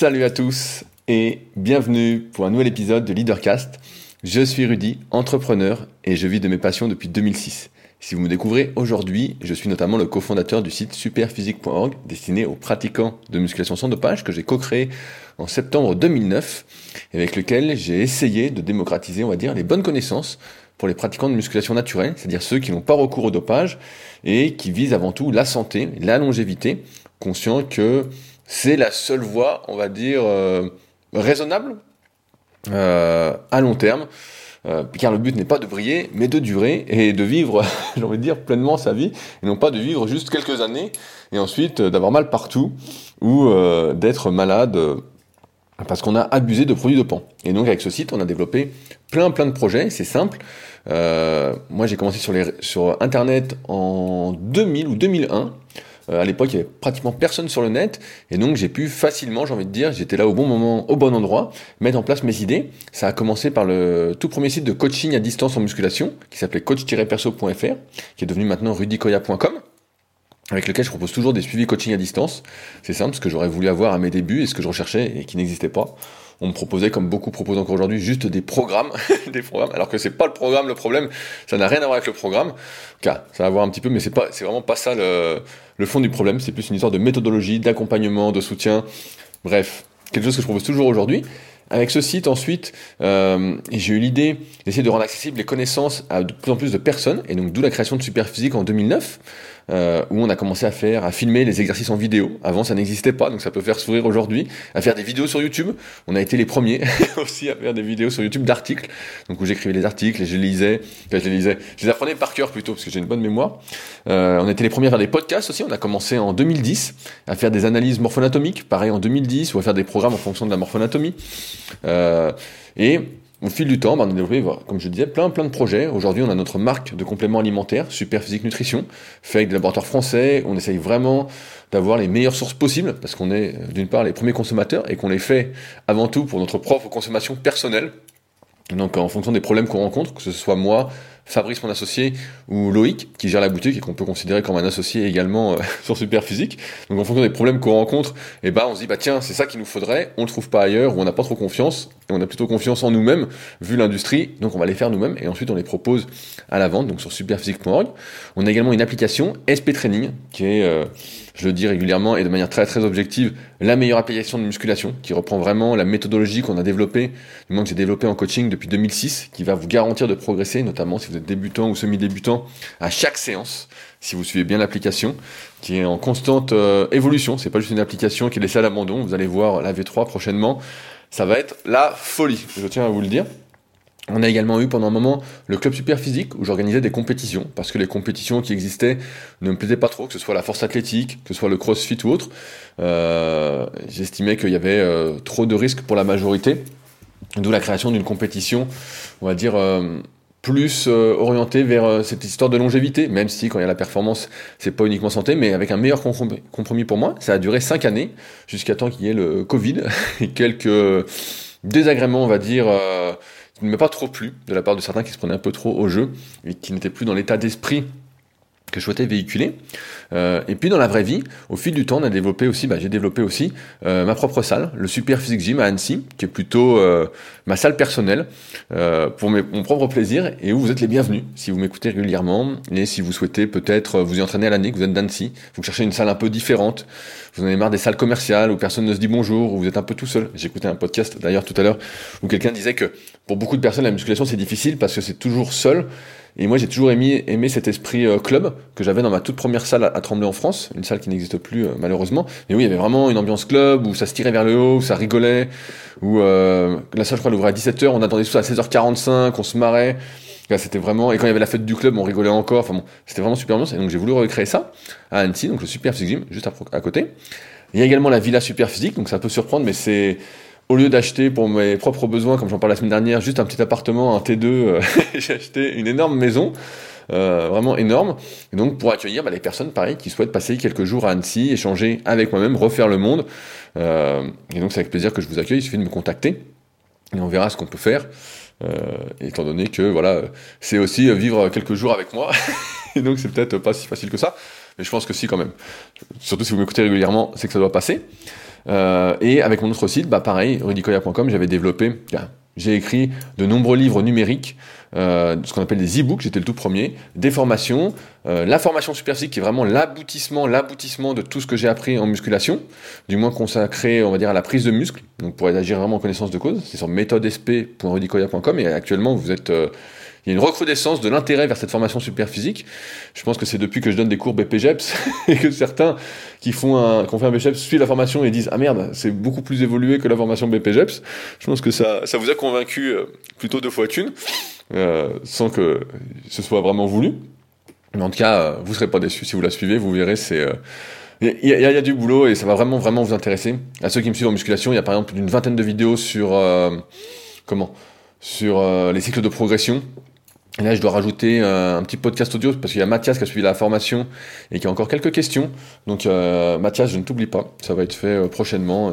Salut à tous et bienvenue pour un nouvel épisode de Leadercast. Je suis Rudy, entrepreneur et je vis de mes passions depuis 2006. Si vous me découvrez aujourd'hui, je suis notamment le cofondateur du site superphysique.org destiné aux pratiquants de musculation sans dopage que j'ai co-créé en septembre 2009 et avec lequel j'ai essayé de démocratiser, on va dire, les bonnes connaissances pour les pratiquants de musculation naturelle, c'est-à-dire ceux qui n'ont pas recours au dopage et qui visent avant tout la santé, la longévité, conscient que c'est la seule voie, on va dire, euh, raisonnable euh, à long terme. Euh, car le but n'est pas de briller, mais de durer et de vivre, j'ai envie de dire, pleinement sa vie, et non pas de vivre juste quelques années et ensuite d'avoir mal partout ou d'être malade parce qu'on a abusé de produits dopants. Et donc avec ce site, on a développé plein plein de projets, c'est simple. moi j'ai commencé sur, Internet en 2000 ou 2001. Euh, à l'époque, il y avait pratiquement personne sur le net, et donc j'ai pu facilement, j'ai envie de dire, j'étais là au bon moment, au bon endroit, mettre en place mes idées. Ça a commencé par le tout premier site de coaching à distance en musculation, qui s'appelait coach-perso.fr, qui est devenu maintenant rudicoya.com avec lequel je propose toujours des suivis coaching à distance. C'est simple, ce que j'aurais voulu avoir à mes débuts et ce que je recherchais et qui n'existait pas. On me proposait, comme beaucoup proposent encore aujourd'hui, juste des programmes, des programmes, alors que c'est pas le programme le problème, ça n'a rien à voir avec le programme. Car ça va voir un petit peu, mais c'est pas, c'est vraiment pas ça le, le fond du problème. C'est plus une histoire de méthodologie, d'accompagnement, de soutien. Bref, quelque chose que je propose toujours aujourd'hui. Avec ce site, ensuite, euh, j'ai eu l'idée d'essayer de rendre accessibles les connaissances à de plus en plus de personnes, et donc d'où la création de Superphysique en 2009, euh, où on a commencé à faire, à filmer les exercices en vidéo. Avant, ça n'existait pas, donc ça peut faire sourire aujourd'hui. À faire des vidéos sur YouTube. On a été les premiers aussi à faire des vidéos sur YouTube d'articles, donc où j'écrivais les articles et je les lisais. je les lisais, je les apprenais par cœur plutôt parce que j'ai une bonne mémoire. Euh, on a été les premiers à faire des podcasts aussi. On a commencé en 2010 à faire des analyses morphonatomiques, pareil en 2010, ou à faire des programmes en fonction de la morphonatomie. Euh, et au fil du temps, ben, on a développé, comme je disais, plein plein de projets. Aujourd'hui, on a notre marque de compléments alimentaires, Super Physique Nutrition, fait avec des laboratoires français. On essaye vraiment d'avoir les meilleures sources possibles, parce qu'on est d'une part les premiers consommateurs et qu'on les fait avant tout pour notre propre consommation personnelle. Donc en fonction des problèmes qu'on rencontre, que ce soit moi, Fabrice, mon associé, ou Loïc, qui gère la boutique et qu'on peut considérer comme un associé également euh, sur Super Physique. Donc en fonction des problèmes qu'on rencontre, et eh ben, on se dit, bah tiens, c'est ça qu'il nous faudrait, on le trouve pas ailleurs, ou on n'a pas trop confiance, et on a plutôt confiance en nous-mêmes, vu l'industrie, donc on va les faire nous-mêmes, et ensuite on les propose à la vente, donc sur superphysique.org. On a également une application, SP Training, qui est... Euh, je le dis régulièrement et de manière très très objective, la meilleure application de musculation qui reprend vraiment la méthodologie qu'on a développée, du moins que j'ai développé en coaching depuis 2006, qui va vous garantir de progresser, notamment si vous êtes débutant ou semi-débutant, à chaque séance, si vous suivez bien l'application, qui est en constante euh, évolution. C'est pas juste une application qui est laissée à l'abandon. Vous allez voir la V3 prochainement. Ça va être la folie, je tiens à vous le dire. On a également eu pendant un moment le club super physique où j'organisais des compétitions parce que les compétitions qui existaient ne me plaisaient pas trop, que ce soit la force athlétique, que ce soit le crossfit ou autre. Euh, j'estimais qu'il y avait euh, trop de risques pour la majorité, d'où la création d'une compétition, on va dire euh, plus orientée vers cette histoire de longévité, même si quand il y a la performance, c'est pas uniquement santé, mais avec un meilleur compromis pour moi. Ça a duré cinq années jusqu'à temps qu'il y ait le Covid et quelques désagréments, on va dire ne pas trop plu de la part de certains qui se prenaient un peu trop au jeu et qui n'étaient plus dans l'état d'esprit que je souhaitais véhiculer. Euh, et puis dans la vraie vie, au fil du temps, on a développé aussi, bah, j'ai développé aussi euh, ma propre salle, le Super Physique Gym à Annecy, qui est plutôt euh, ma salle personnelle pour mon propre plaisir et où vous êtes les bienvenus si vous m'écoutez régulièrement et si vous souhaitez peut-être vous y entraîner à l'année, que vous êtes d'Annecy, vous cherchez une salle un peu différente, vous en avez marre des salles commerciales où personne ne se dit bonjour, où vous êtes un peu tout seul. Écouté un podcast d'ailleurs tout à l'heure où quelqu'un disait que pour beaucoup de personnes la musculation c'est difficile parce que c'est toujours seul et moi, j'ai toujours aimé, aimé cet esprit euh, club que j'avais dans ma toute première salle à, Tremblay en France, une salle qui n'existe plus euh, malheureusement. Mais oui, il y avait vraiment une ambiance club où ça se tirait vers le haut, où ça rigolait, où euh, la salle, je crois, elle ouvrait à 17h, on attendait tout ça à 16h45, on se marrait. C'était vraiment, et quand il y avait la fête du club, on rigolait encore. Enfin bon, c'était vraiment super ambiance. Et donc j'ai voulu recréer ça à Annecy, donc le Super Physique Gym, juste à, à côté. Il y a également la Villa Super Physique, donc ça peut surprendre, mais c'est au lieu d'acheter pour mes propres besoins, comme j'en parle la semaine dernière, juste un petit appartement, un T2, euh, j'ai acheté une énorme maison. Euh, vraiment énorme. Et donc pour accueillir bah, les personnes, pareil, qui souhaitent passer quelques jours à Annecy, échanger avec moi-même, refaire le monde. Euh, et donc c'est avec plaisir que je vous accueille. Il suffit de me contacter et on verra ce qu'on peut faire. Étant donné que voilà, c'est aussi vivre quelques jours avec moi. et donc c'est peut-être pas si facile que ça, mais je pense que si quand même. Surtout si vous m'écoutez régulièrement, c'est que ça doit passer. Et avec mon autre site, bah pareil, rudicoya.com, j'avais développé, j'ai écrit de nombreux livres numériques, euh, ce qu'on appelle des e-books, j'étais le tout premier, des formations, euh, la formation superphysique qui est vraiment l'aboutissement, l'aboutissement de tout ce que j'ai appris en musculation, du moins consacré, on va dire, à la prise de muscle, donc pour agir vraiment en connaissance de cause, c'est sur méthodesp.rudicoya.com et actuellement vous êtes... Euh, il y a une recrudescence de l'intérêt vers cette formation super physique. Je pense que c'est depuis que je donne des cours BPGEPS et que certains qui font un, qui ont fait un BPGEPS suivent la formation et disent ah merde c'est beaucoup plus évolué que la formation BPGEPS. Je pense que ça ça vous a convaincu euh, plutôt deux fois qu'une, euh, sans que ce soit vraiment voulu. Mais en tout cas, euh, vous serez pas déçus si vous la suivez. Vous verrez c'est il y, y, a du boulot et ça va vraiment vraiment vous intéresser. À ceux qui me suivent en musculation, il y a par exemple une vingtaine de vidéos sur comment? Sur les cycles de progression et là, je dois rajouter euh, un petit podcast audio parce qu'il y a Mathias qui a suivi la formation et qui a encore quelques questions. Donc, euh, Mathias, je ne t'oublie pas. Ça va être fait euh, prochainement.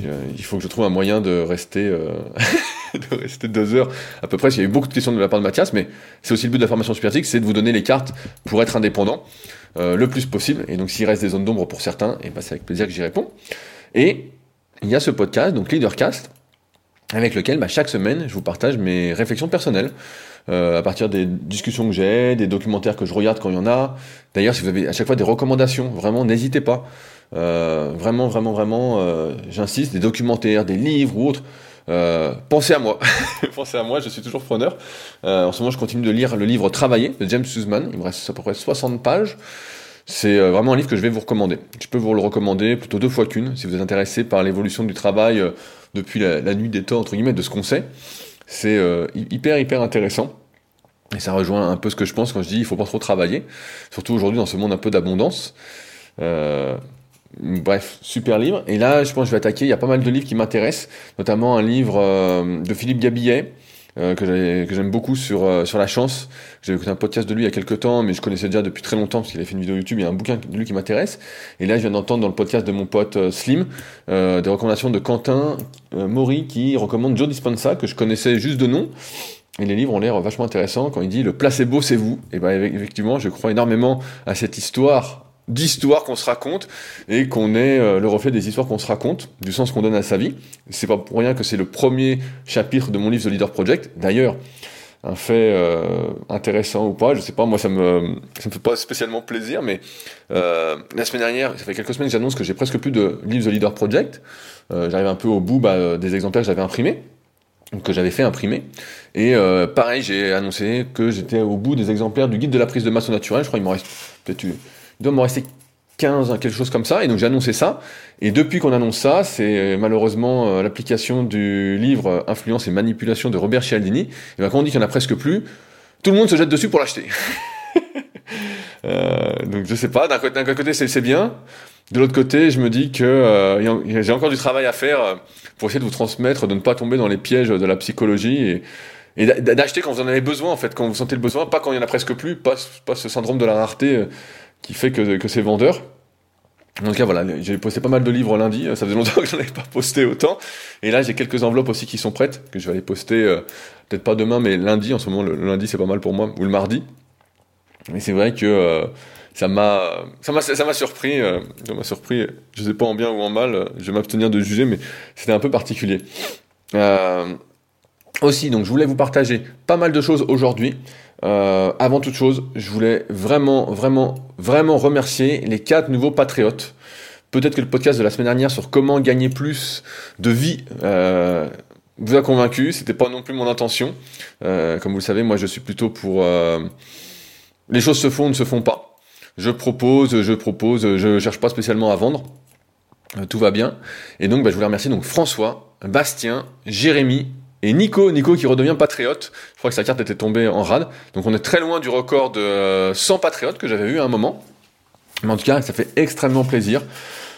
il faut que je trouve un moyen de rester, de rester deux heures à peu près. Il y a eu beaucoup de questions de la part de Mathias, mais c'est aussi le but de la formation Supertic, c'est de vous donner les cartes pour être indépendant le plus possible. Et donc, s'il reste des zones d'ombre pour certains, et eh ben, c'est avec plaisir que j'y réponds. Et il y a ce podcast, donc Leadercast, avec lequel bah, chaque semaine, je vous partage mes réflexions personnelles. Euh, à partir des discussions que j'ai, des documentaires que je regarde quand il y en a. D'ailleurs, si vous avez à chaque fois des recommandations, vraiment, n'hésitez pas. Euh, vraiment, vraiment, vraiment, euh, j'insiste, des documentaires, des livres ou autres. Euh, pensez à moi, pensez à moi, je suis toujours preneur. Euh, en ce moment, je continue de lire le livre Travailler de James Sussman. Il me reste à peu près 60 pages. C'est vraiment un livre que je vais vous recommander. Je peux vous le recommander plutôt deux fois qu'une, si vous êtes intéressé par l'évolution du travail depuis la, nuit des temps, entre guillemets, de ce qu'on sait. C'est hyper, hyper intéressant. Et ça rejoint un peu ce que je pense quand je dis il faut pas trop travailler, surtout aujourd'hui dans ce monde un peu d'abondance. Euh, bref, super livre. Et là, je pense que je vais attaquer. Il y a pas mal de livres qui m'intéressent, notamment un livre euh, de Philippe Gabillet. Euh, que j'aime beaucoup sur euh, sur la chance. J'avais écouté un podcast de lui il y a quelques temps, mais je connaissais déjà depuis très longtemps parce qu'il a fait une vidéo YouTube. Il y a un bouquin de lui qui m'intéresse. Et là, je viens d'entendre dans le podcast de mon pote euh, Slim des recommandations de Quentin Maury qui recommande Joe Dispenza que je connaissais juste de nom et les livres ont l'air vachement intéressants quand il dit le placebo c'est vous. Et ben effectivement, je crois énormément à cette histoire d'histoire qu'on se raconte et qu'on est euh, le reflet des histoires qu'on se raconte, du sens qu'on donne à sa vie. C'est pas pour rien que c'est le premier chapitre de mon livre The Leader Project. D'ailleurs, un fait euh, intéressant ou pas, je sais pas, moi ça me ça me fait pas spécialement plaisir, mais euh, la semaine dernière, ça fait quelques semaines, j'annonce que j'ai presque plus de livres The Leader Project. J'arrive un peu au bout bah, des exemplaires que j'avais imprimés que j'avais fait imprimer. Et pareil, j'ai annoncé que j'étais au bout des exemplaires du guide de la prise de masse naturelle. Je crois qu'il m'en reste peut-être, il doit m'en rester 15, quelque chose comme ça. Et donc j'ai annoncé ça. Et depuis qu'on annonce ça, c'est malheureusement euh, l'application du livre Influence et manipulation de Robert Cialdini. Et ben quand on dit qu'il y en a presque plus, tout le monde se jette dessus pour l'acheter. euh, donc je sais pas. D'un côté, c'est bien. De l'autre côté, je me dis que euh, j'ai encore du travail à faire euh, pour essayer de vous transmettre, de ne pas tomber dans les pièges de la psychologie et, d'acheter quand vous en avez besoin, en fait, quand vous sentez le besoin, pas quand il y en a presque plus, pas, pas ce syndrome de la rareté euh, qui fait que, que c'est vendeur. En tout cas, voilà, j'ai posté pas mal de livres lundi, ça faisait longtemps que j'en avais pas posté autant. Et là, j'ai quelques enveloppes aussi qui sont prêtes, que je vais aller poster, peut-être pas demain, mais lundi, en ce moment, le, lundi c'est pas mal pour moi, ou le mardi. Mais c'est vrai que ça m'a ça m'a ça m'a surpris euh, ça m'a surpris je sais pas en bien ou en mal je vais m'abstenir de juger mais c'était un peu particulier euh, aussi donc je voulais vous partager pas mal de choses aujourd'hui. Euh, avant toute chose je voulais vraiment vraiment vraiment remercier les quatre nouveaux patriotes. Peut-être que le podcast de la semaine dernière sur comment gagner plus de vie euh, vous a convaincu. C'était pas non plus mon intention. Comme vous le savez moi je suis plutôt pour les choses se font ou ne se font pas. Je propose, je propose, je cherche pas spécialement à vendre. Euh, tout va bien. Et donc, bah, je voulais remercier donc François, Bastien, Jérémy et Nico. Nico qui redevient patriote. Je crois que sa carte était tombée en rade. Donc, on est très loin du record de 100 euh, patriotes que j'avais vu à un moment. Mais en tout cas, ça fait extrêmement plaisir.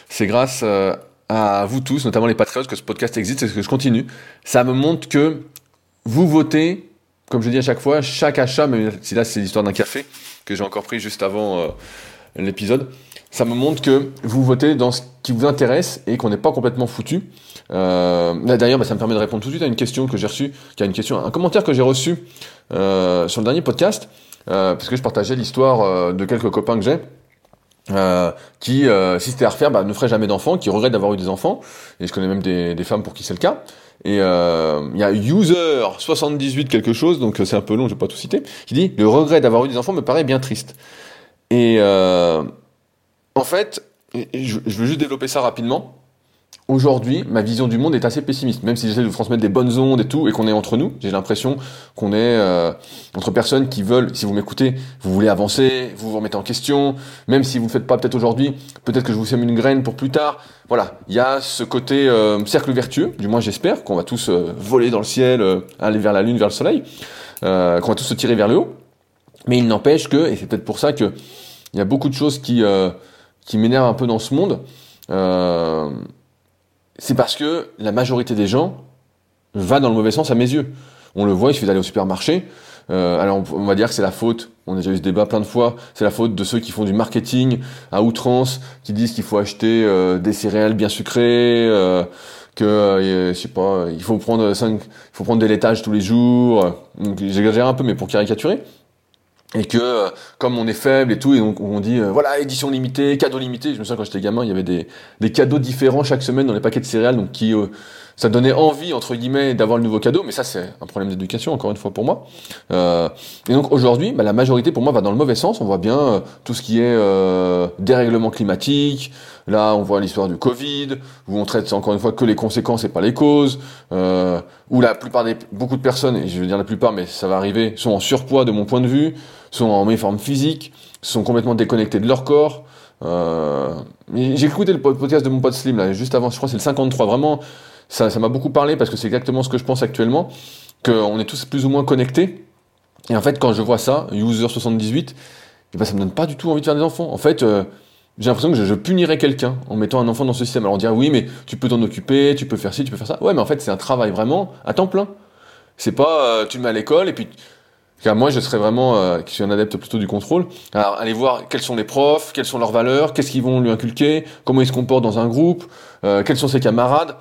C'est grâce euh, à vous tous, notamment les patriotes, que ce podcast existe et que je continue. Ça me montre que vous votez, comme je dis à chaque fois, chaque achat, même si là c'est l'histoire d'un café, que j'ai encore pris juste avant euh, l'épisode, ça me montre que vous votez dans ce qui vous intéresse et qu'on n'est pas complètement foutu. Euh, D'ailleurs, bah, ça me permet de répondre tout de suite à une question que j'ai reçue, qui a une question, un commentaire que j'ai reçu euh, sur le dernier podcast, euh, parce que je partageais l'histoire euh, de quelques copains que j'ai qui, si c'était à refaire, bah, ne ferait jamais d'enfants, qui regrette d'avoir eu des enfants. Et je connais même des, des femmes pour qui c'est le cas. Et il y a user 78 quelque chose, donc c'est un peu long, je vais pas tout citer, qui dit le regret d'avoir eu des enfants me paraît bien triste. Et en fait, je, veux juste développer ça rapidement. Aujourd'hui, ma vision du monde est assez pessimiste, même si j'essaie de vous transmettre des bonnes ondes et tout, et qu'on est entre nous. J'ai l'impression qu'on est euh, entre personnes qui veulent, si vous m'écoutez, vous voulez avancer, vous vous remettez en question, même si vous ne le faites pas peut-être aujourd'hui, peut-être que je vous sème une graine pour plus tard. Voilà, il y a ce côté euh, cercle vertueux, du moins j'espère, qu'on va tous euh, voler dans le ciel, aller vers la lune, vers le soleil, qu'on va tous se tirer vers le haut. Mais il n'empêche que, et c'est peut-être pour ça que il y a beaucoup de choses qui qui m'énerve un peu dans ce monde, euh, c'est parce que la majorité des gens va dans le mauvais sens à mes yeux. On le voit, il suffit d'aller au supermarché. Euh, alors on, va dire que c'est la faute, on a déjà eu ce débat plein de fois, c'est la faute de ceux qui font du marketing à outrance, qui disent qu'il faut acheter euh, des céréales bien sucrées, euh, que euh, je sais pas, il faut prendre 5, il faut prendre des laitages tous les jours. J'exagère un peu, mais pour caricaturer et que euh, comme on est faible et tout, et donc on dit euh, voilà édition limitée, cadeau limité. Je me souviens quand j'étais gamin, il y avait des, des cadeaux différents chaque semaine dans les paquets de céréales, donc qui euh, ça donnait envie entre guillemets d'avoir le nouveau cadeau. Mais ça c'est un problème d'éducation encore une fois pour moi. et donc aujourd'hui, bah, la majorité pour moi va dans le mauvais sens. On voit bien tout ce qui est dérèglement climatique. Là, on voit l'histoire du Covid, où on traite encore une fois que les conséquences et pas les causes, où la plupart des beaucoup de personnes, et je veux dire la plupart, mais ça va arriver, sont en surpoids de mon point de vue sont en méforme physique, sont complètement déconnectés de leur corps. Euh, j'ai écouté le podcast de mon pote Slim là, juste avant, je crois c'est le 53. Vraiment, ça, m'a beaucoup parlé parce que c'est exactement ce que je pense actuellement, qu'on est tous plus ou moins connectés. Et en fait, quand je vois ça, user 78, eh ben, ça me donne pas du tout envie de faire des enfants. En fait, euh, j'ai l'impression que je, punirais quelqu'un en mettant un enfant dans ce système. Alors on dirait oui, mais tu peux t'en occuper, tu peux faire ci, tu peux faire ça. Ouais, mais en fait, c'est un travail vraiment à temps plein. C'est pas euh, tu le mets à l'école et puis car moi, je serais vraiment, euh, qui suis un adepte plutôt du contrôle. Alors, aller voir quels sont les profs, quelles sont leurs valeurs, qu'est-ce qu'ils vont lui inculquer, comment il se comporte dans un groupe, euh, quels sont ses camarades.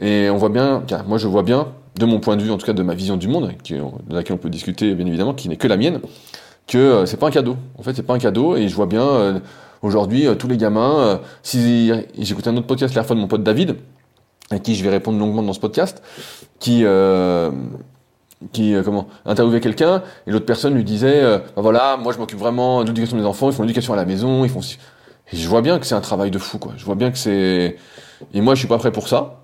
Et on voit bien, car moi je vois bien, de mon point de vue, en tout cas de ma vision du monde, de laquelle on peut discuter bien évidemment, qui n'est que la mienne, que euh, c'est pas un cadeau. En fait, c'est pas un cadeau, et je vois bien euh, aujourd'hui tous les gamins. si j'écoutais un autre podcast la fois de mon pote David, à qui je vais répondre longuement dans ce podcast, qui qui euh, comment interviewait quelqu'un et l'autre personne lui disait euh, bah voilà moi je m'occupe vraiment de l'éducation des enfants ils font l'éducation à la maison ils font et je vois bien que c'est un travail de fou quoi. Je vois bien que c'est et moi je suis pas prêt pour ça.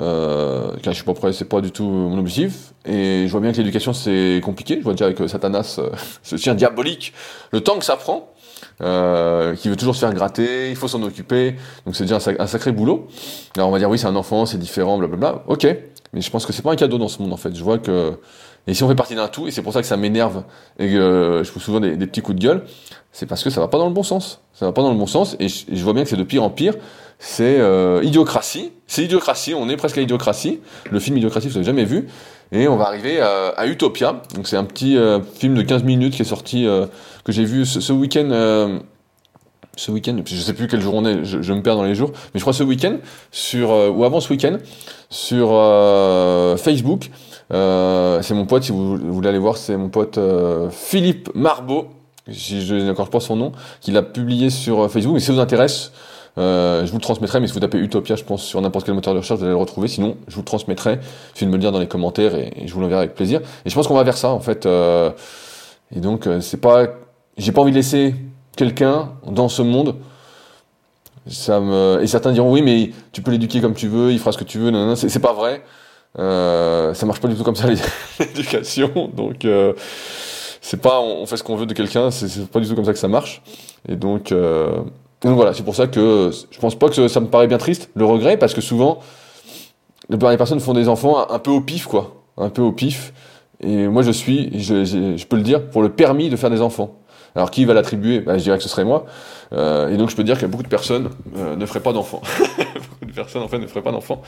Euh, car je suis pas prêt c'est pas du tout mon objectif. Et je vois bien que l'éducation c'est compliqué. Je vois déjà avec euh, Satanas ce chien diabolique le temps que ça prend euh, qui veut toujours se faire gratter, il faut s'en occuper, donc c'est déjà un, sacré boulot. Alors on va dire oui c'est un enfant, c'est différent, blablabla, ok, mais je pense que c'est pas un cadeau dans ce monde en fait. Je vois que et si on fait partie d'un tout, et c'est pour ça que ça m'énerve et que euh, je trouve souvent des, petits coups de gueule, c'est parce que ça va pas dans le bon sens. Ça va pas dans le bon sens et je, vois bien que c'est de pire en pire. C'est euh, idiocratie, c'est idiocratie. On est presque à idiocratie. Le film Idiocratie, vous l'avez jamais vu. Et on va arriver à, Utopia. Donc c'est un petit euh, film de 15 minutes qui est sorti que j'ai vu ce, ce week-end ce week-end, je sais plus quel jour on est, je, me perds dans les jours, mais je crois ce week-end, sur, euh, ou avant ce week-end, sur euh, Facebook, euh, c'est mon pote, si vous, voulez aller voir, c'est mon pote Philippe Marbeau, si je n'accorde pas son nom, qui l'a publié sur Facebook, mais si ça vous intéresse, je vous le transmettrai, mais si vous tapez Utopia, je pense, sur n'importe quel moteur de recherche, vous allez le retrouver. Sinon, je vous le transmettrai. Suffit de me le dire dans les commentaires et, je vous l'enverrai avec plaisir. Et je pense qu'on va vers ça, en fait. et donc, c'est pas, j'ai pas envie de laisser quelqu'un dans ce monde, et certains diront oui, mais tu peux l'éduquer comme tu veux, il fera ce que tu veux, non, non, c'est pas vrai. Euh, ça marche pas du tout comme ça l'éducation, donc euh, c'est pas on fait ce qu'on veut de quelqu'un, c'est pas du tout comme ça que ça marche. Et donc, euh, donc voilà, c'est pour ça que je pense pas que ça me paraît bien triste, le regret, parce que souvent les personnes font des enfants un, peu au pif, quoi, un peu au pif. Et moi je suis, je peux le dire, pour le permis de faire des enfants. Alors qui va l'attribuer? Bah, Je dirais que ce serait moi. Euh, et donc je peux dire que beaucoup de personnes euh, ne feraient pas d'enfants. beaucoup de personnes en fait ne feraient pas d'enfants.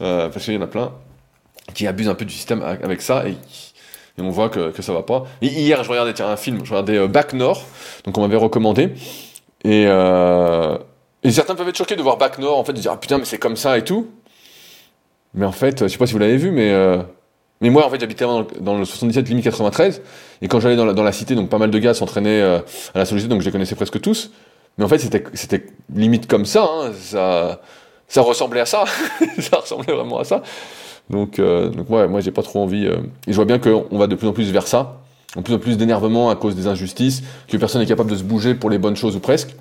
Euh, parce qu'il y en a plein qui abusent un peu du système avec ça et, on voit que, que ça va pas. Et hier je regardais un film, je regardais Back Nord, donc on m'avait recommandé. Et, et certains peuvent être choqués de voir Back Nord, en fait, de dire ah, putain mais c'est comme ça et tout. Mais en fait, je sais pas si vous l'avez vu, mais mais moi, en fait, j'habitais dans, le 77 limite 93, et quand j'allais dans la, dans cité, donc pas mal de gars s'entraînaient euh, à la solitude, donc je les connaissais presque tous. Mais en fait, c'était, limite comme ça, hein. ça, ça ressemblait à ça, ça ressemblait vraiment à ça. Donc, euh, donc ouais, moi j'ai pas trop envie. Euh, et je vois bien qu'on va de plus en plus vers ça, en plus en plus d'énervement à cause des injustices, que personne n'est capable de se bouger pour les bonnes choses ou presque.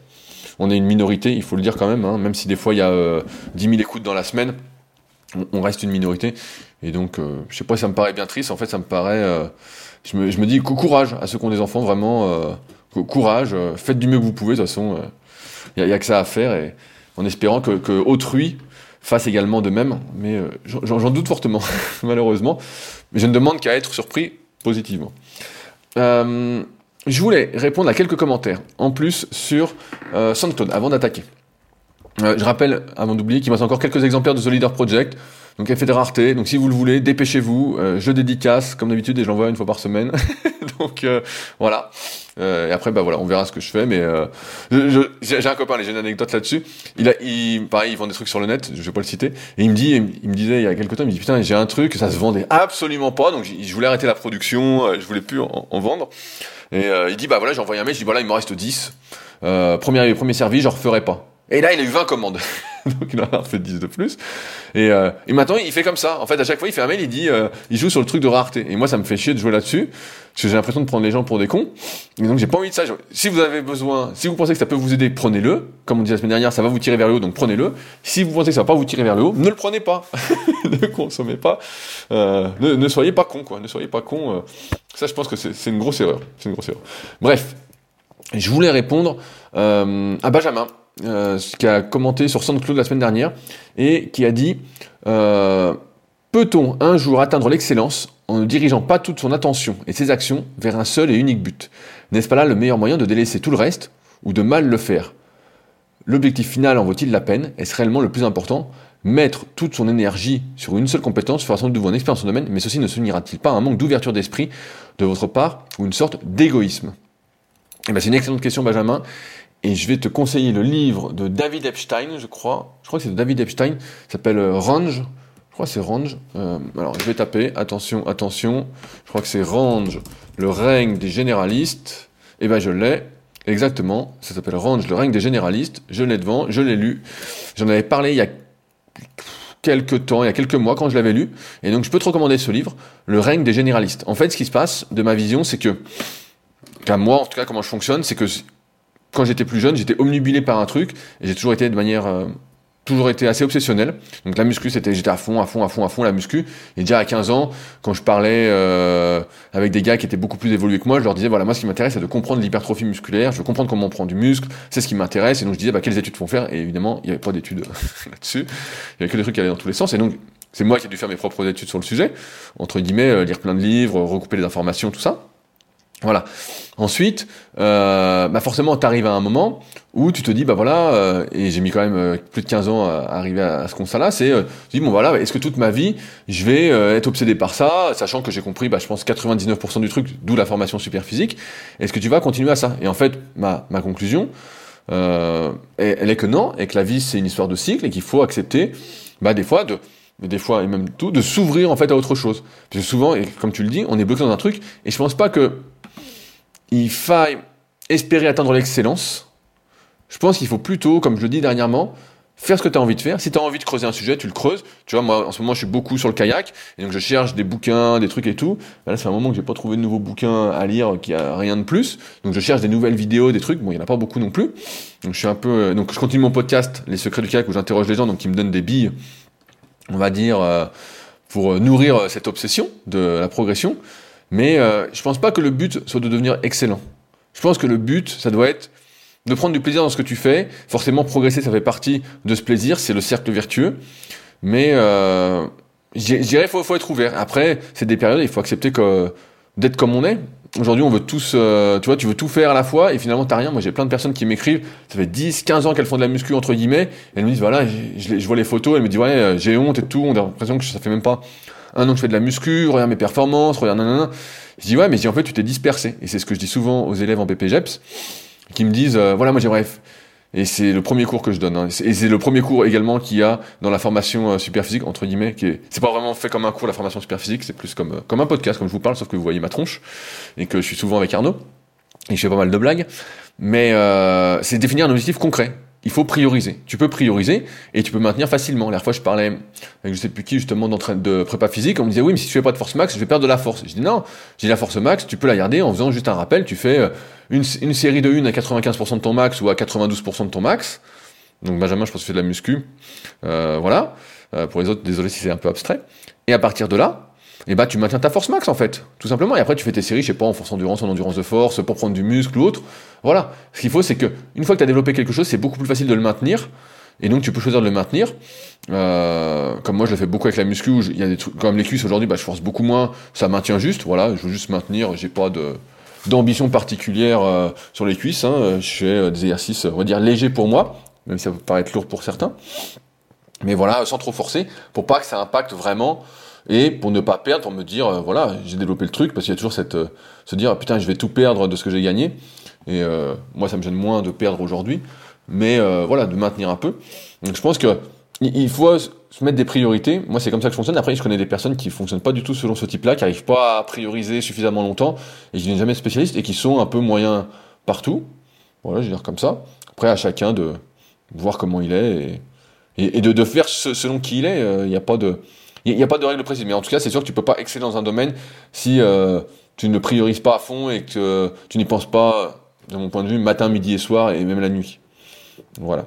On est une minorité, il faut le dire quand même, hein, même si des fois il y a euh, 10 000 écoutes dans la semaine, on reste une minorité. Et donc, euh, je sais pas, ça me paraît bien triste. En fait, ça me paraît. euh, je, me, dis courage à ceux qui ont des enfants, vraiment euh, courage. faites du mieux que vous pouvez. De toute façon, il n'y a, que ça à faire. Et en espérant que, que autrui fasse également de même. Mais j'en doute fortement, malheureusement. Mais je ne demande qu'à être surpris positivement. Je voulais répondre à quelques commentaires en plus sur euh, avant d'attaquer. Je rappelle, avant d'oublier, qu'il me reste encore quelques exemplaires de The Leader Project. Donc effet de rareté. Donc si vous le voulez, dépêchez-vous. Euh, je dédicace comme d'habitude et j'envoie une fois par semaine. donc euh, voilà. Euh, et après bah voilà, on verra ce que je fais. Mais j'ai un copain, j'ai une anecdote là-dessus. Il pareil, il vend des trucs sur le net. Je vais pas le citer. Et il me dit, il me disait il y a quelques temps, il me dit putain j'ai un truc, ça se vendait absolument pas. Donc je voulais arrêter la production, je voulais plus en, en vendre. Et il dit bah voilà j'ai envoyé un mail, je dis voilà il me reste 10. Euh, premier, premier servi, je referai pas. Et là, il a eu 20 commandes. Donc, il en a fait 10 de plus. Et, euh, et maintenant, il fait comme ça. En fait, à chaque fois, il fait un mail, il dit, euh, il joue sur le truc de rareté. Et moi, ça me fait chier de jouer là-dessus. Parce que j'ai l'impression de prendre les gens pour des cons. Et donc, j'ai pas envie de ça. Si vous avez besoin, si vous pensez que ça peut vous aider, prenez-le. Comme on dit la semaine dernière, ça va vous tirer vers le haut, donc prenez-le. Si vous pensez que ça va pas vous tirer vers le haut, ne le prenez pas. ne consommez pas. Euh, ne, soyez pas con, quoi. Ne soyez pas con. Ça, je pense que c'est une grosse erreur. C'est une grosse erreur. Bref. Je voulais répondre à Benjamin, euh, qui a commenté sur SoundCloud la semaine dernière, et qui a dit euh, Peut-on un jour atteindre l'excellence en ne dirigeant pas toute son attention et ses actions vers un seul et unique but? N'est-ce pas là le meilleur moyen de délaisser tout le reste ou de mal le faire? L'objectif final en vaut-il la peine? Est-ce réellement le plus important? Mettre toute son énergie sur une seule compétence fera sans doute de vous un expert son domaine, mais ceci ne soulignera-t-il pas un manque d'ouverture d'esprit de votre part ou une sorte d'égoïsme? Eh ben, c'est une excellente question, Benjamin. Et je vais te conseiller le livre de David Epstein, je crois. Je crois que c'est de David Epstein. S'appelle euh, Range. Je crois que c'est Range. Euh, alors, je vais taper. Attention, attention. Je crois que c'est Range, le règne des généralistes. Eh ben, je l'ai. Exactement. Ça s'appelle Range, le règne des généralistes. Je l'ai devant. Je l'ai lu. J'en avais parlé il y a quelques temps, il y a quelques mois quand je l'avais lu. Et donc, je peux te recommander ce livre, Le règne des généralistes. En fait, ce qui se passe, de ma vision, c'est que moi, en tout cas, comment je fonctionne, c'est que quand j'étais plus jeune, j'étais omnubilé par un truc, et j'ai toujours été de manière, euh, toujours été assez obsessionnel. Donc la muscu, c'était, j'étais à fond, à fond, à fond, à fond la muscu. Et déjà à 15 ans, quand je parlais euh, avec des gars qui étaient beaucoup plus évolués que moi, je leur disais voilà, moi, ce qui m'intéresse, c'est de comprendre l'hypertrophie musculaire. Je veux comprendre comment on prend du muscle. C'est ce qui m'intéresse. Et donc je disais bah, quelles études font faire? Et évidemment, il n'y avait pas d'études là-dessus. Il y avait que des trucs qui allaient dans tous les sens. Et donc c'est moi qui ai dû faire mes propres études sur le sujet, entre guillemets, euh, lire plein de livres, recouper les informations, tout ça. Voilà. Ensuite, euh, bah forcément, tu arrives à un moment où tu te dis, bah voilà, euh, et j'ai mis quand même euh, plus de 15 ans à arriver à, ce constat-là, c'est, euh, tu dis, bon voilà, est-ce que toute ma vie, je vais euh, être obsédé par ça, sachant que j'ai compris, bah, je pense, 99% du truc, d'où la formation super physique, est-ce que tu vas continuer à ça? Et en fait, ma, ma conclusion, euh, elle est que non, et que la vie, c'est une histoire de cycle, et qu'il faut accepter, bah, des fois, de des fois, et même tout, de s'ouvrir en fait à autre chose. Parce que souvent, et comme tu le dis, on est bloqué dans un truc, et je pense pas que il faille espérer atteindre l'excellence. Je pense qu'il faut plutôt, comme je le dis dernièrement, faire ce que tu as envie de faire. Si tu as envie de creuser un sujet, tu le creuses. Tu vois, moi, en ce moment, je suis beaucoup sur le kayak, et donc je cherche des bouquins, des trucs et tout. Là, c'est un moment que j'ai pas trouvé de nouveaux bouquins à lire, qui a rien de plus. Donc je cherche des nouvelles vidéos, des trucs. Bon, il y en a pas beaucoup non plus. Donc je suis un peu, donc je continue mon podcast, Les Secrets du kayak, où j'interroge les gens, donc qui me donnent des billes, on va dire, euh, pour nourrir euh, cette obsession de la progression. Mais euh, je pense pas que le but soit de devenir excellent. Je pense que le but, ça doit être de prendre du plaisir dans ce que tu fais. Forcément, progresser, ça fait partie de ce plaisir, c'est le cercle vertueux. Mais euh, je dirais, faut, faut être ouvert. Après, c'est des périodes, il faut accepter d'être comme on est. Aujourd'hui, on veut tous, euh, tu vois, tu veux tout faire à la fois et finalement, t'as rien. Moi, j'ai plein de personnes qui m'écrivent, ça fait 10, 15 ans qu'elles font de la muscu, entre guillemets, et elles me disent, voilà, je, je vois les photos, elles me disent, ouais, euh, j'ai honte et tout, on a l'impression que ça fait même pas un an que je fais de la muscu, regarde mes performances, regarde nanana. Je dis, ouais, mais je dis, en fait, tu t'es dispersé. Et c'est ce que je dis souvent aux élèves en BPGEPS, qui me disent, euh, voilà, moi, j'aimerais et c'est le premier cours que je donne. Hein. Et c'est le premier cours également qu'il y a dans la formation euh, super physique, entre guillemets, qui est, c'est pas vraiment fait comme un cours, la formation super physique, c'est plus comme, euh, comme un podcast, comme je vous parle, sauf que vous voyez ma tronche, et que je suis souvent avec Arnaud. et je fais pas mal de blagues, mais euh, c'est définir un objectif concret. Il faut prioriser. Tu peux prioriser et tu peux maintenir facilement. La fois, je parlais avec je sais plus qui justement de prépa physique. On me disait oui, mais si tu fais pas de force max, je vais perdre de la force. Je dis non, j'ai la force max, tu peux la garder en faisant juste un rappel. Tu fais euh, une, une série de 1 à 95% de ton max ou à 92% de ton max. Donc Benjamin, je pense que tu fais de la muscu. Euh, voilà. Euh, pour les autres, désolé si c'est un peu abstrait. Et à partir de là, et eh bah ben, tu maintiens ta force max en fait, tout simplement. Et après tu fais tes séries, je sais pas, en force endurance, en endurance de force, pour prendre du muscle ou autre. Voilà. Ce qu'il faut, c'est que une fois que tu as développé quelque chose, c'est beaucoup plus facile de le maintenir. Et donc tu peux choisir de le maintenir. Euh, comme moi je le fais beaucoup avec la muscu, il y a des trucs comme les cuisses aujourd'hui, bah, je force beaucoup moins, ça maintient juste. Voilà, je veux juste maintenir. J'ai pas de d'ambition particulière euh, sur les cuisses. Hein. Je fais euh, des exercices, on va dire légers pour moi, même si ça peut paraître lourd pour certains. Mais voilà, sans trop forcer, pour pas que ça impacte vraiment et pour ne pas perdre, pour me dire, euh, voilà, j'ai développé le truc, parce qu'il y a toujours cette, euh, se dire, putain, je vais tout perdre de ce que j'ai gagné. Et euh, moi, ça me gêne moins de perdre aujourd'hui, mais voilà, de maintenir un peu. Donc je pense que il faut se mettre des priorités. Moi, c'est comme ça que je fonctionne. Après, je connais des personnes qui fonctionnent pas du tout selon ce type-là, qui n'arrivent pas à prioriser suffisamment longtemps, et qui ne jamais spécialistes, et qui sont un peu moyens partout. Voilà, je veux dire comme ça. Après, à chacun de voir comment il est, et, de, de, faire selon qui il est. Il n'y a pas de il n'y a pas de règle précise, mais en tout cas, c'est sûr que tu peux pas exceller dans un domaine si euh, tu ne priorises pas à fond et que tu n'y penses pas, de mon point de vue, matin, midi et soir, et même la nuit. Voilà.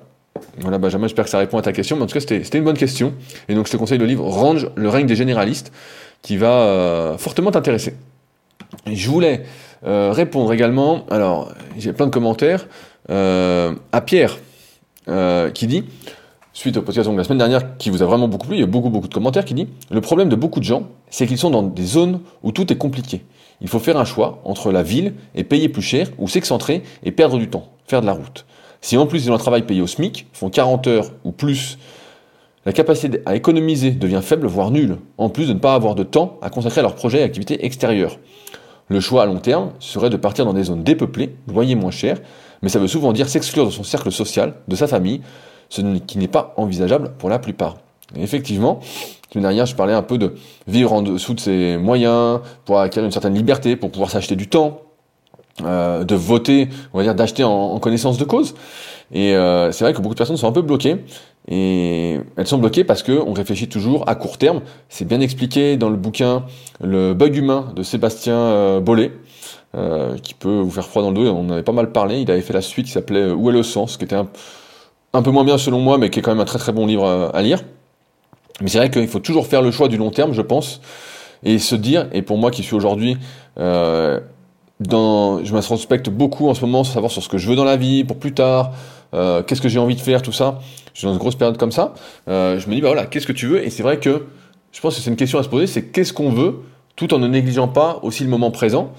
Voilà, Benjamin, j'espère que ça répond à ta question, mais en tout cas, c'était une bonne question. Et donc, je te conseille le livre Range, le règne des généralistes, qui va euh, fortement t'intéresser. Je voulais euh, répondre également, alors, j'ai plein de commentaires, à Pierre, qui dit suite au podcast de la semaine dernière qui vous a vraiment beaucoup plu, il y a beaucoup beaucoup de commentaires qui dit le problème de beaucoup de gens, c'est qu'ils sont dans des zones où tout est compliqué. Il faut faire un choix entre la ville et payer plus cher ou s'excentrer et perdre du temps, faire de la route. Si en plus ils ont un travail payé au SMIC, font 40 heures ou plus, la capacité à économiser devient faible voire nulle, en plus de ne pas avoir de temps à consacrer à leurs projets et activités extérieures. Le choix à long terme serait de partir dans des zones dépeuplées, loyer moins cher, mais ça veut souvent dire s'exclure de son cercle social, de sa famille, ce qui n'est pas envisageable pour la plupart. Et effectivement, l'année dernière, je parlais un peu de vivre en dessous de ses moyens, pour acquérir une certaine liberté, pour pouvoir s'acheter du temps, euh, de voter, on va dire d'acheter en, connaissance de cause. Et euh, c'est vrai que beaucoup de personnes sont un peu bloquées. Et elles sont bloquées parce qu'on réfléchit toujours à court terme. C'est bien expliqué dans le bouquin Le bug humain de Sébastien euh, Bollet. Euh, qui peut vous faire froid dans le dos, on en avait pas mal parlé, il avait fait la suite qui s'appelait Où est le sens, qui était un, un peu moins bien selon moi, mais qui est quand même un très très bon livre à, lire. Mais c'est vrai qu'il faut toujours faire le choix du long terme, je pense, et se dire, et pour moi qui suis aujourd'hui, euh, je m'introspecte beaucoup en ce moment, savoir sur ce que je veux dans la vie, pour plus tard, euh, qu'est-ce que j'ai envie de faire, tout ça. Je suis dans une grosse période comme ça. Euh, je me dis, bah voilà, qu'est-ce que tu veux? Et c'est vrai que je pense que c'est une question à se poser, c'est qu'est-ce qu'on veut, tout en ne négligeant pas aussi le moment présent.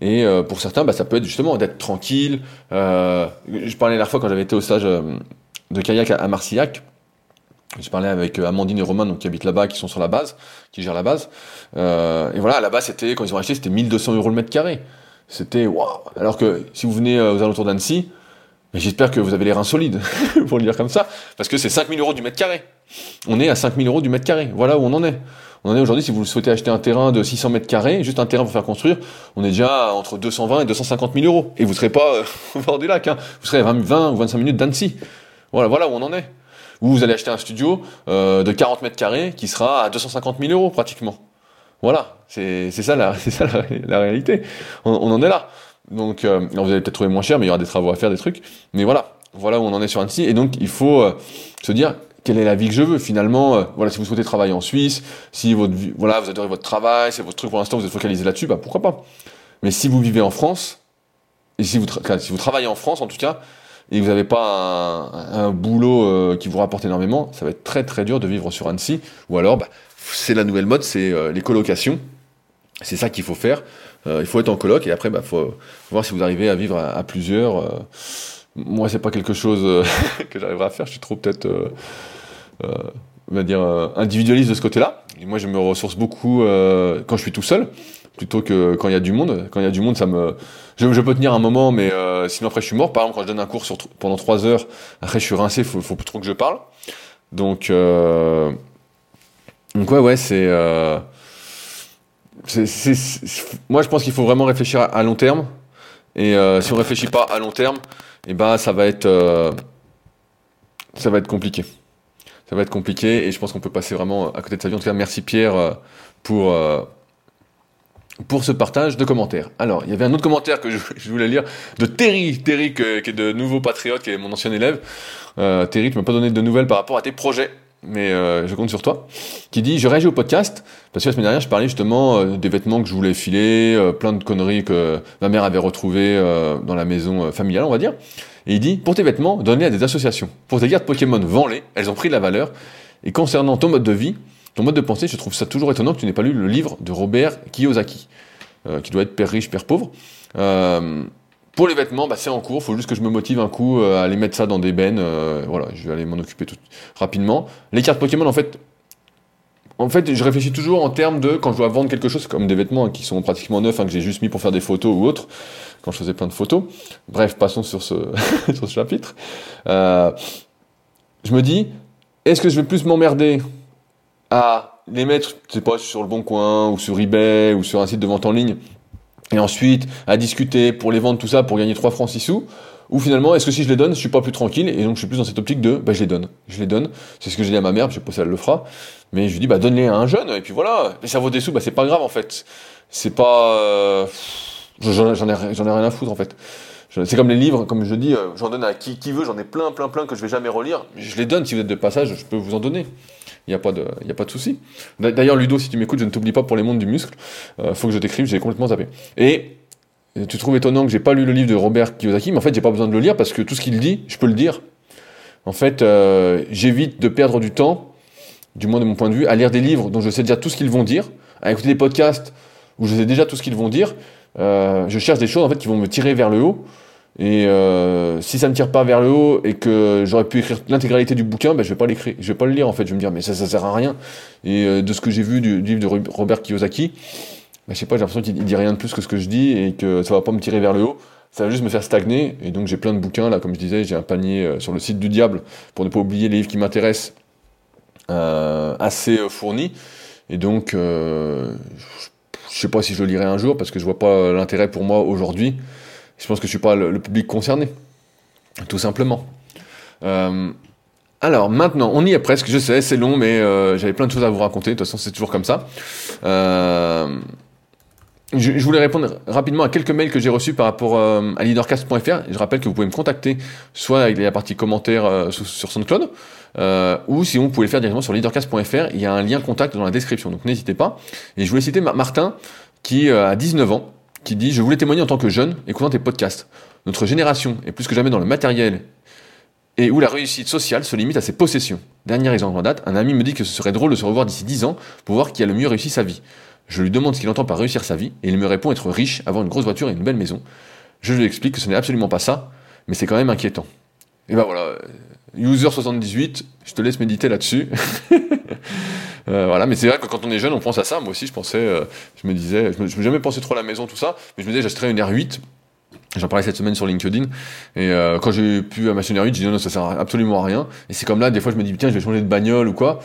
Et euh, pour certains, bah, ça peut être justement d'être tranquille. Euh, je parlais la fois quand j'avais été au stage euh, de kayak à, Marcillac. Je parlais avec euh, Amandine et Romain, donc, qui habitent là-bas, qui sont sur la base, qui gèrent la base. Euh, et voilà, là-bas, c'était, quand ils ont acheté, c'était 1200 euros le mètre carré. C'était waouh! Alors que si vous venez euh, aux alentours d'Annecy, j'espère que vous avez les reins solides, pour le dire comme ça, parce que c'est 5000 euros du mètre carré. On est à 5000 euros du mètre carré. Voilà où on en est. On en est aujourd'hui, si vous souhaitez acheter un terrain de 600 mètres carrés, juste un terrain pour faire construire, on est déjà entre 220 et 250 000 euros. Et vous serez pas au bord du lac, hein. Vous serez à 20, 20 ou 25 minutes d'Annecy. Voilà, voilà où on en est. Ou vous allez acheter un studio euh, de 40 mètres carrés qui sera à 250 000 euros pratiquement. Voilà, c'est ça, la, ça la, réalité. On, on, en est là. Donc, euh, vous allez peut-être trouver moins cher, mais il y aura des travaux à faire, des trucs. Mais voilà, voilà où on en est sur Annecy. Et donc, il faut euh, se dire quelle est la vie que je veux finalement. Voilà, si vous souhaitez travailler en Suisse, si votre voilà, vous adorez votre travail, c'est votre truc pour l'instant, vous êtes focalisé là-dessus, bah pourquoi pas. Mais si vous vivez en France, et si vous, si vous travaillez en France en tout cas, et vous n'avez pas un, boulot euh, qui vous rapporte énormément, ça va être très très dur de vivre sur Annecy. Ou alors, bah, c'est la nouvelle mode, c'est euh, les colocations. C'est ça qu'il faut faire. Euh, il faut être en coloc et après, bah, faut voir si vous arrivez à vivre à, plusieurs. moi, c'est pas quelque chose que j'arriverai à faire. Je suis trop peut-être, on va dire, individualiste de ce côté-là. Et moi, je me ressource beaucoup quand je suis tout seul plutôt que quand il y a du monde. Quand il y a du monde, ça me, je, peux tenir un moment, mais euh, sinon après je suis mort. Par exemple, quand je donne un cours pendant trois heures, après je suis rincé, faut, faut plus trop que je parle. Donc, euh, donc ouais, ouais, c'est, euh, moi je pense qu'il faut vraiment réfléchir à, long terme Et si on réfléchit pas à long terme, et eh ben ça va être ça va être compliqué. Ça va être compliqué et je pense qu'on peut passer vraiment à côté de sa vie. En tout cas, merci Pierre pour pour ce partage de commentaires. Alors, il y avait un autre commentaire que je, voulais lire de Terry, Terry qui est de Nouveau Patriote, qui est mon ancien élève. Terry, tu m'as pas donné de nouvelles par rapport à tes projets mais euh, je compte sur toi, qui dit Je réagis au podcast, parce que la semaine dernière, je parlais justement euh, des vêtements que je voulais filer, euh, plein de conneries que ma mère avait retrouvées dans la maison familiale, on va dire. Et il dit Pour tes vêtements, donne-les à des associations. Pour tes cartes Pokémon, vends-les, elles ont pris de la valeur. Et concernant ton mode de vie, ton mode de pensée, je trouve ça toujours étonnant que tu n'aies pas lu le livre de Robert Kiyosaki, qui doit être père riche, père pauvre. Pour les vêtements, bah, c'est en cours, il faut juste que je me motive un coup euh, à aller mettre ça dans des bennes. Euh, voilà, je vais aller m'en occuper tout rapidement. Les cartes Pokémon, en fait, en fait, je réfléchis toujours en termes de quand je dois vendre quelque chose, comme des vêtements hein, qui sont pratiquement neufs, hein, que j'ai juste mis pour faire des photos ou autre, quand je faisais plein de photos. Bref, passons sur ce, sur ce chapitre. Euh, je me dis, est-ce que je vais plus m'emmerder à les mettre, je sais pas, sur le Bon Coin ou sur eBay ou sur un site de vente en ligne et ensuite à discuter pour les vendre tout ça pour gagner 3 francs 6 sous. Ou finalement est-ce que si je les donne je suis pas plus tranquille et donc je suis plus dans cette optique de bah je les donne. Je les donne. C'est ce que j'ai dit à ma mère je sais pas si elle le fera. Mais je lui dis bah donne-les à un jeune et puis voilà. Et ça vaut des sous bah c'est pas grave en fait. C'est pas euh, j'en ai ai rien à foutre en fait. C'est comme les livres, comme je dis, euh, j'en donne à qui, qui veut, j'en ai plein, plein, plein que je vais jamais relire. Je les donne, si vous êtes de passage, je peux vous en donner. Il n'y a pas de, il a pas de souci. D'ailleurs, Ludo, si tu m'écoutes, je ne t'oublie pas pour les mondes du muscle. Euh, faut que je t'écrive, j'ai complètement zappé. Et tu trouves étonnant que j'ai pas lu le livre de Robert Kiyosaki, mais en fait, j'ai pas besoin de le lire parce que tout ce qu'il dit, je peux le dire. En fait, euh, j'évite de perdre du temps, du moins de mon point de vue, à lire des livres dont je sais déjà tout ce qu'ils vont dire, à écouter des podcasts où je sais déjà tout ce qu'ils vont dire. Euh, je cherche des choses en fait qui vont me tirer vers le haut et euh, si ça me tire pas vers le haut et que j'aurais pu écrire l'intégralité du bouquin, ben je vais pas l'écrire, je vais pas le lire en fait. Je vais me dire mais ça ça sert à rien. Et euh, de ce que j'ai vu du, livre de Robert Kiyosaki, ben, je sais pas, j'ai l'impression qu'il dit rien de plus que ce que je dis et que ça va pas me tirer vers le haut. Ça va juste me faire stagner. Et donc j'ai plein de bouquins là, comme je disais, j'ai un panier euh, sur le site du diable pour ne pas oublier les livres qui m'intéressent assez fournis. Et donc je sais pas si je le lirai un jour parce que je vois pas l'intérêt pour moi aujourd'hui je pense que je suis pas le, public concerné, tout simplement. Euh, alors maintenant, on y est presque, je sais, c'est long, mais euh, j'avais plein de choses à vous raconter, de toute façon c'est toujours comme ça. Euh, je, voulais répondre rapidement à quelques mails que j'ai reçus par rapport à leadercast.fr. Je rappelle que vous pouvez me contacter soit avec la partie commentaires sur SoundCloud, ou sinon vous pouvez le faire directement sur leadercast.fr. Il y a un lien contact dans la description, donc n'hésitez pas. Et je voulais citer Martin, qui a 19 ans, qui dit Je voulais témoigner en tant que jeune, écoutant tes podcasts. Notre génération est plus que jamais dans le matériel et où la réussite sociale se limite à ses possessions. Dernier exemple en date, un ami me dit que ce serait drôle de se revoir d'ici 10 ans pour voir qui a le mieux réussi sa vie. Je lui demande ce qu'il entend par réussir sa vie, et il me répond être riche, avoir une grosse voiture et une belle maison. Je lui explique que ce n'est absolument pas ça, mais c'est quand même inquiétant. Et ben voilà, user78, je te laisse méditer là-dessus. Euh, voilà, mais c'est vrai que quand on est jeune, on pense à ça. Moi aussi, je pensais, euh, je me disais, je me, jamais pensé trop à la maison, tout ça, mais je me disais, j'achèterais une R8. J'en parlais cette semaine sur LinkedIn. Et euh, quand j'ai pu m'acheter une R8, j'ai dit non, non, ça sert absolument à rien. Et c'est comme là, des fois, je me dis, tiens, je vais changer de bagnole ou quoi.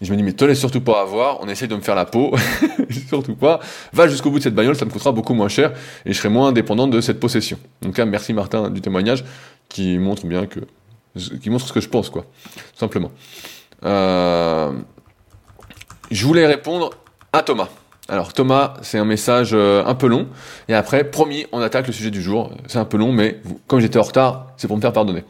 Et je me dis, mais te laisse surtout pas avoir. On essaye de me faire la peau. surtout pas. Va jusqu'au bout de cette bagnole, ça me coûtera beaucoup moins cher. Et je serai moins dépendant de cette possession. Donc là, merci Martin du témoignage qui montre bien que, qui montre ce que je pense, quoi. Simplement. Euh, je voulais répondre à Thomas. Alors Thomas, c'est un message euh, un peu long. Et après, promis, on attaque le sujet du jour. C'est un peu long, mais comme j'étais en retard, c'est pour me faire pardonner.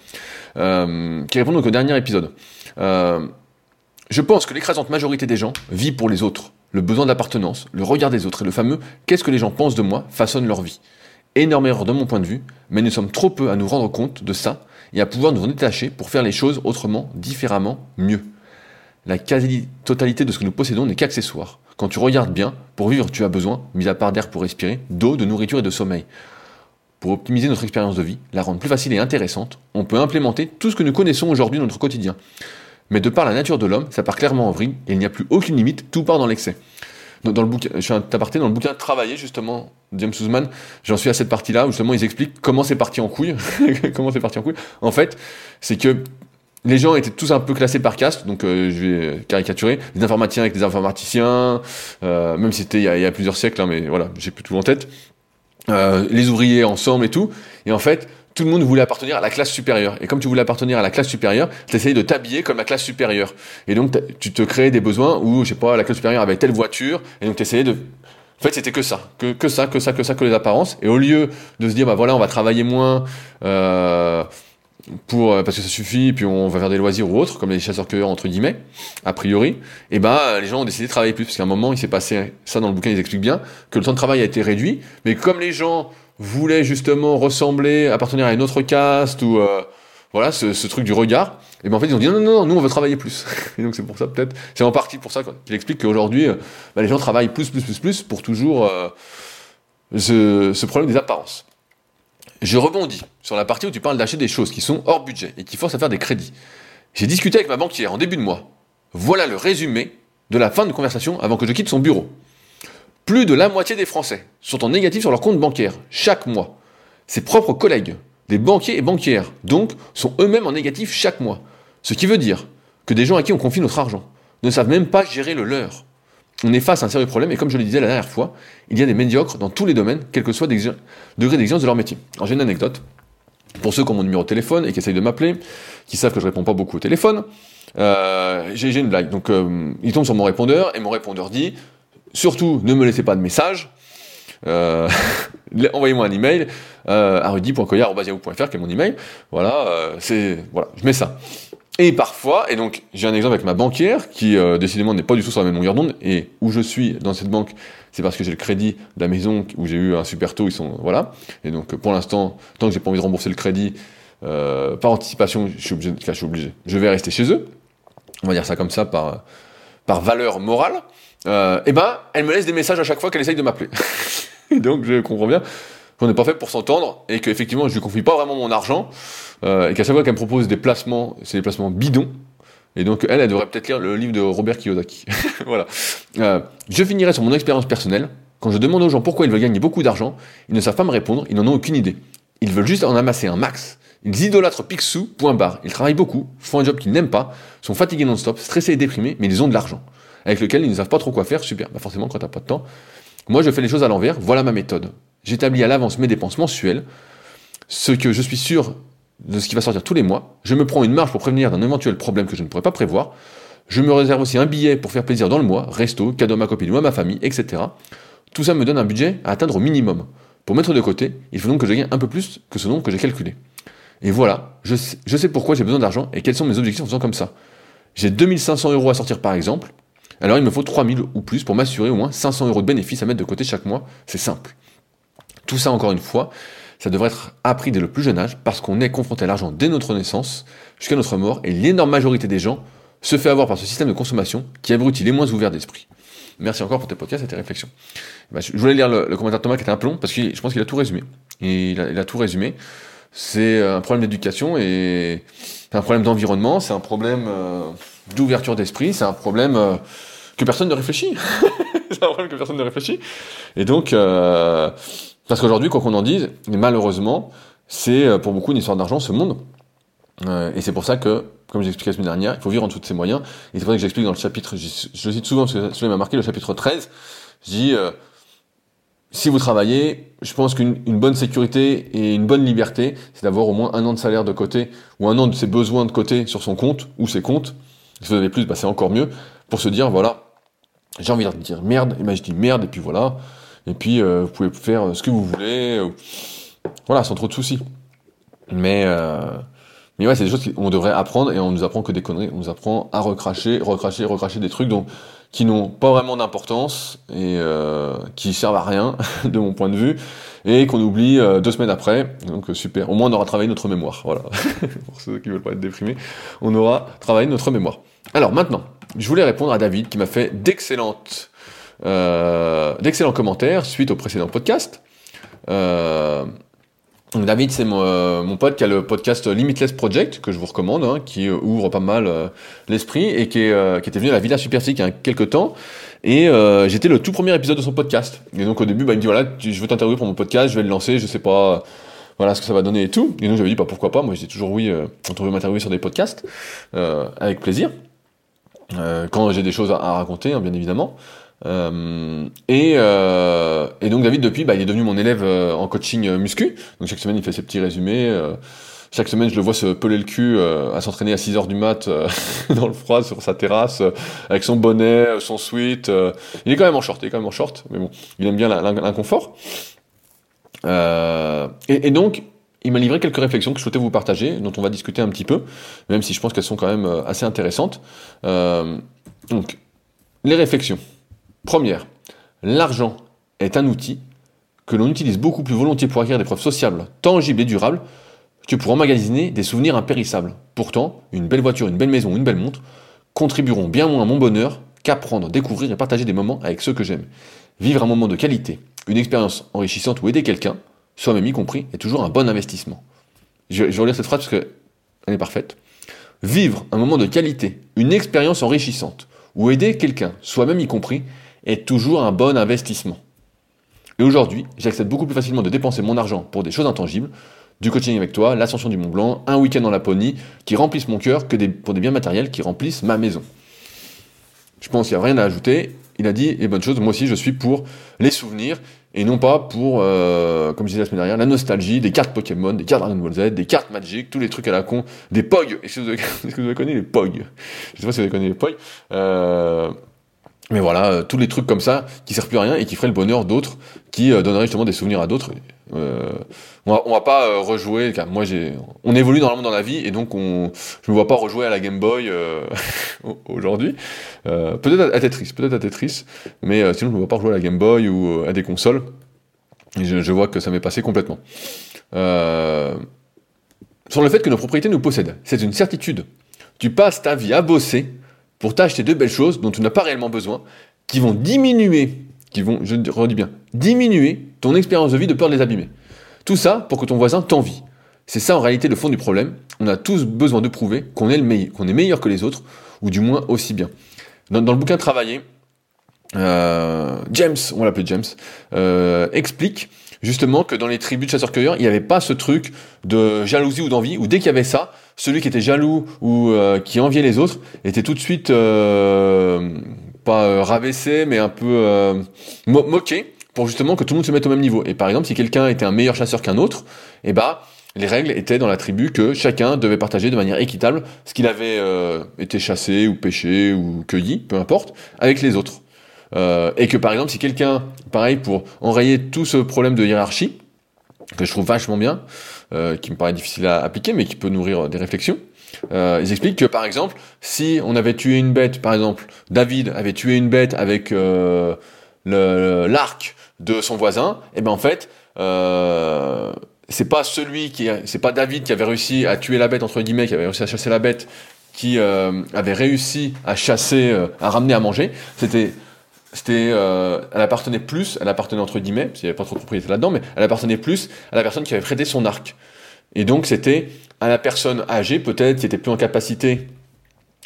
Euh, qui répond donc au dernier épisode. Je pense que l'écrasante majorité des gens vit pour les autres. Le besoin d'appartenance, le regard des autres et le fameux qu'est-ce que les gens pensent de moi façonnent leur vie. Énorme erreur de mon point de vue, mais nous sommes trop peu à nous rendre compte de ça et à pouvoir nous en détacher pour faire les choses autrement, différemment, mieux la quasi-totalité de ce que nous possédons n'est qu'accessoire. Quand tu regardes bien, pour vivre, tu as besoin, mis à part d'air pour respirer, d'eau, de nourriture et de sommeil. Pour optimiser notre expérience de vie, la rendre plus facile et intéressante, on peut implémenter tout ce que nous connaissons aujourd'hui dans notre quotidien. Mais de par la nature de l'homme, ça part clairement en vrille et il n'y a plus aucune limite, tout part dans l'excès. Dans, le bouquin, je suis un aparté, dans le bouquin Travailler, justement, James Suzman, j'en suis à cette partie-là où justement ils expliquent comment c'est parti en couille. comment c'est parti en couille. En fait, c'est que les gens étaient tous un peu classés par caste, donc euh, je vais caricaturer, les informaticiens avec les informaticiens, euh, même si c'était il, y a plusieurs siècles, hein, mais voilà, j'ai plus tout en tête. les ouvriers ensemble et tout. Et en fait, tout le monde voulait appartenir à la classe supérieure. Et comme tu voulais appartenir à la classe supérieure, tu essayais de t'habiller comme la classe supérieure. Et donc, tu te créais des besoins où, je sais pas, la classe supérieure avait telle voiture, et donc tu essayais de... En fait, c'était que ça, que, que ça, que ça, que ça, que les apparences. Et au lieu de se dire, bah voilà, on va travailler moins, euh, pour euh, parce que ça suffit, puis on va faire des loisirs ou autres, comme les chasseurs-cueilleurs entre guillemets, a priori, et ben les gens ont décidé de travailler plus, parce qu'à un moment il s'est passé ça dans le bouquin, ils expliquent bien que le temps de travail a été réduit, mais comme les gens voulaient justement ressembler, appartenir à une autre caste ou euh, voilà ce, truc du regard, et ben en fait ils ont dit non non non, nous on veut travailler plus, et donc c'est pour ça peut-être, c'est en partie pour ça qu'il explique qu'aujourd'hui euh, ben, les gens travaillent plus plus plus plus pour toujours ce, ce problème des apparences. Je rebondis sur la partie où tu parles d'acheter des choses qui sont hors budget et qui forcent à faire des crédits. J'ai discuté avec ma banquière en début de mois. Voilà le résumé de la fin de conversation avant que je quitte son bureau. Plus de la moitié des Français sont en négatif sur leur compte bancaire chaque mois. Ses propres collègues, des banquiers et banquières, donc, sont eux-mêmes en négatif chaque mois. Ce qui veut dire que des gens à qui on confie notre argent ne savent même pas gérer le leur on est face à un sérieux problème, et comme je le disais la dernière fois, il y a des médiocres dans tous les domaines, quel que soit le degré d'exigence de leur métier. Alors j'ai une anecdote, pour ceux qui ont mon numéro de téléphone et qui essayent de m'appeler, qui savent que je réponds pas beaucoup au téléphone, euh, j'ai une blague. Donc euh, il tombe sur mon répondeur, et mon répondeur dit, surtout ne me laissez pas de message, euh, envoyez-moi un email euh, à rudy.coyard.fr qui est mon email. Voilà, euh, c'est voilà, je mets ça. Et parfois, et donc j'ai un exemple avec ma banquière qui euh, décidément n'est pas du tout sur la même longueur d'onde, et où je suis dans cette banque, c'est parce que j'ai le crédit de la maison où j'ai eu un super taux, ils sont voilà. Et donc pour l'instant, tant que j'ai pas envie de rembourser le crédit euh, par anticipation, je suis obligé, je suis obligé, je vais rester chez eux. On va dire ça comme ça par par valeur morale. Euh, et ben, elle me laisse des messages à chaque fois qu'elle essaye de m'appeler. donc je comprends bien qu'on n'est pas fait pour s'entendre et qu'effectivement je lui confie pas vraiment mon argent euh, et qu'à chaque fois qu'elle me propose des placements, c'est des placements bidons. Et donc elle, elle devrait peut-être lire le livre de Robert Kiyosaki. voilà. Euh, je finirai sur mon expérience personnelle. Quand je demande aux gens pourquoi ils veulent gagner beaucoup d'argent, ils ne savent pas me répondre, ils n'en ont aucune idée. Ils veulent juste en amasser un max. Ils idolâtrent Picsou, point barre. Ils travaillent beaucoup, font un job qu'ils n'aiment pas, sont fatigués non-stop, stressés et déprimés, mais ils ont de l'argent. Avec lequel ils ne savent pas trop quoi faire, super. Bah forcément, quand t'as pas de temps. Moi, je fais les choses à l'envers, voilà ma méthode. J'établis à l'avance mes dépenses mensuelles, ce que je suis sûr de ce qui va sortir tous les mois. Je me prends une marge pour prévenir d'un éventuel problème que je ne pourrais pas prévoir. Je me réserve aussi un billet pour faire plaisir dans le mois, resto, cadeau à ma copine ou à ma famille, etc. Tout ça me donne un budget à atteindre au minimum. Pour mettre de côté, il faut donc que je gagne un peu plus que ce nombre que j'ai calculé. Et voilà, je sais, pourquoi j'ai besoin d'argent et quels sont mes objectifs en faisant comme ça. J'ai 2500 euros à sortir par exemple, alors il me faut 3000 ou plus pour m'assurer au moins 500 euros de bénéfices à mettre de côté chaque mois. C'est simple. Tout ça, encore une fois, ça devrait être appris dès le plus jeune âge parce qu'on est confronté à l'argent dès notre naissance jusqu'à notre mort et l'énorme majorité des gens se fait avoir par ce système de consommation qui abrutit les moins ouverts d'esprit. Merci encore pour tes podcasts et tes réflexions. Bah, je voulais lire le, commentaire de Thomas qui était un long parce que je pense qu'il a tout résumé. Et il a, tout résumé. C'est un problème d'éducation et c'est un problème d'environnement, c'est un problème euh, d'ouverture d'esprit, c'est un problème euh, que personne ne réfléchit. c'est un problème que personne ne réfléchit. Et donc, euh, parce qu'aujourd'hui, quoi qu'on en dise, malheureusement, c'est euh, pour beaucoup une histoire d'argent, ce monde. Euh, et c'est pour ça que, comme j'ai expliqué la semaine dernière, il faut vivre en dessous de ses moyens. Et c'est pour ça que j'explique dans le chapitre, je, je, cite souvent parce que cela m'a marqué, le chapitre 13, je dis, euh, si vous travaillez, je pense qu'une bonne sécurité et une bonne liberté, c'est d'avoir au moins un an de salaire de côté, ou un an de ses besoins de côté sur son compte, ou ses comptes. Si vous avez plus, bah c'est encore mieux, pour se dire, voilà, j'ai envie de dire merde, et ben je dis merde, et puis voilà, et puis, euh, vous pouvez faire ce que vous voulez. voilà, sans trop de soucis. Mais, euh, mais ouais, c'est des choses qu'on devrait apprendre et on nous apprend que des conneries. On nous apprend à recracher, recracher, recracher des trucs donc, qui n'ont pas vraiment d'importance et euh, qui servent à rien, de mon point de vue, et qu'on oublie deux semaines après. Donc super. Au moins, on aura travaillé notre mémoire. Voilà. Pour ceux qui veulent pas être déprimés, on aura travaillé notre mémoire. Alors maintenant, je voulais répondre à David qui m'a fait euh, d'excellents commentaires suite au précédent podcast. Euh, David, c'est mon, euh, mon, pote qui a le podcast Limitless Project, que je vous recommande, hein, qui ouvre pas mal l'esprit, et qui, est, était venu à la Villa Superphysique il y a quelques temps. Et j'étais le tout premier épisode de son podcast. Et donc au début, bah, il me dit, voilà, je veux t'interviewer pour mon podcast, je vais le lancer, je sais pas voilà ce que ça va donner et tout. Et donc j'avais dit, bah, pourquoi pas, moi dis toujours oui on veut m'interviewer sur des podcasts, avec plaisir. Quand j'ai des choses à, raconter, hein, bien évidemment. et, et, donc David depuis, bah, il est devenu mon élève en coaching muscu. Donc chaque semaine il fait ses petits résumés. chaque semaine je le vois se peler le cul à s'entraîner à 6 heures du mat dans le froid sur sa terrasse avec son bonnet, son sweat. il est quand même en short, il est quand même en short, mais bon, il aime bien l'inconfort. et, et donc il m'a livré quelques réflexions que je souhaitais vous partager, dont on va discuter un petit peu, même si je pense qu'elles sont quand même euh, assez intéressantes. Euh, donc, les réflexions. Première, l'argent est un outil que l'on utilise beaucoup plus volontiers pour acquérir des preuves sociables, tangibles et durables, que pour emmagasiner des souvenirs impérissables. Pourtant, une belle voiture, une belle maison, une belle montre contribueront bien moins à mon bonheur qu'apprendre, découvrir et partager des moments avec ceux que j'aime. Vivre un moment de qualité, une expérience enrichissante ou aider quelqu'un, soi-même y compris, est toujours un bon investissement. Je, vais relire cette phrase parce qu'elle est parfaite. Vivre un moment de qualité, une expérience enrichissante, ou aider quelqu'un, soi-même y compris, est toujours un bon investissement. Et aujourd'hui, j'accepte beaucoup plus facilement de dépenser mon argent pour des choses intangibles, du coaching avec toi, l'ascension du Mont Blanc, un week-end dans Laponie, qui remplissent mon cœur, que pour des biens matériels qui remplissent ma maison. Je pense qu'il n'y a rien à ajouter. Il a dit les bonnes choses. Moi aussi, je suis pour les souvenirs et non pas pour, euh, comme je disais la semaine dernière, la nostalgie des cartes Pokémon, des cartes Dragon Ball Z, des cartes Magic, tous les trucs à la con, des POG. Est-ce que vous avez, est-ce que vous avez connu les POG Je sais pas si vous avez connu les POG. Euh, mais voilà, euh, tous les trucs comme ça qui servent plus à rien et qui feraient le bonheur d'autres, qui euh, donneraient justement des souvenirs à d'autres. Euh, on, va, va pas euh, rejouer. Car moi, j'ai, on évolue normalement dans la vie et donc on, je me vois pas rejouer à la Game Boy aujourd'hui. peut-être à Tetris, peut-être à Tetris, mais sinon je me vois pas rejouer à la Game Boy ou à des consoles. Je, je vois que ça m'est passé complètement. sur le fait que nos propriétés nous possèdent, c'est une certitude. Tu passes ta vie à bosser pour t'acheter de belles choses dont tu n'as pas réellement besoin, qui vont diminuer, qui vont, je redis bien, diminuer ton expérience de vie de peur de les abîmer. Tout ça pour que ton voisin t'envie. C'est ça en réalité le fond du problème. On a tous besoin de prouver qu'on est, le meilleur, qu'on est meilleur que les autres, ou du moins aussi bien. Dans, le bouquin Travailler, euh, James, on va l'appeler James, euh, explique justement que dans les tribus de chasseurs-cueilleurs, il n'y avait pas ce truc de jalousie ou d'envie, où dès qu'il y avait ça, celui qui était jaloux ou euh, qui enviait les autres était tout de suite pas rabaissé, mais un peu moqué pour justement que tout le monde se mette au même niveau. Et par exemple, si quelqu'un était un meilleur chasseur qu'un autre, eh bah les règles étaient dans la tribu que chacun devait partager de manière équitable ce qu'il avait été chassé ou pêché ou cueilli, peu importe, avec les autres. et que par exemple, si quelqu'un, pareil, pour enrayer tout ce problème de hiérarchie, que je trouve vachement bien, euh, qui me paraît difficile à appliquer, mais qui peut nourrir des réflexions. Euh, ils expliquent que par exemple, si on avait tué une bête, par exemple, David avait tué une bête avec euh, l'arc de son voisin, et eh ben en fait, euh, c'est pas celui qui, c'est pas David qui avait réussi à tuer la bête entre guillemets, qui avait réussi à chasser la bête, qui euh, avait réussi à chasser, euh, à ramener à manger. C'était c'était, euh, elle appartenait plus, elle appartenait entre guillemets, parce qu'il n'y avait pas trop de propriété là-dedans, mais elle appartenait plus à la personne qui avait prêté son arc. Et donc c'était à la personne âgée peut-être qui était plus en capacité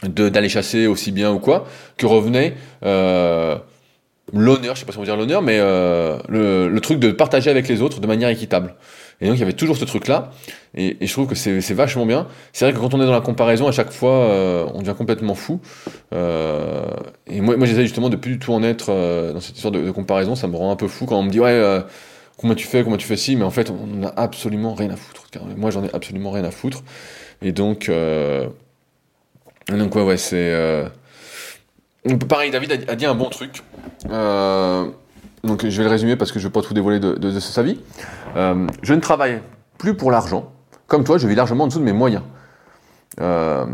de d'aller chasser aussi bien ou quoi, que revenait euh, l'honneur, je sais pas si on veut dire l'honneur, mais euh, le, le, truc de partager avec les autres de manière équitable. Et donc il y avait toujours ce truc-là, et, et, je trouve que c'est vachement bien. C'est vrai que quand on est dans la comparaison, à chaque fois, euh, on devient complètement fou. Euh, et moi, moi j'essaie justement de plus du tout en être euh, dans cette histoire de, de, comparaison, ça me rend un peu fou quand on me dit ouais, euh, comment tu fais, comment tu fais ci, mais en fait on n'a absolument rien à foutre. Moi j'en ai absolument rien à foutre. Et donc, donc ouais, ouais, c'est... pareil, David a, dit un bon truc. donc je vais le résumer parce que je ne vais pas tout dévoiler de sa vie. Euh, je ne travaille plus pour l'argent. Comme toi, je vis largement en dessous de mes moyens. Euh,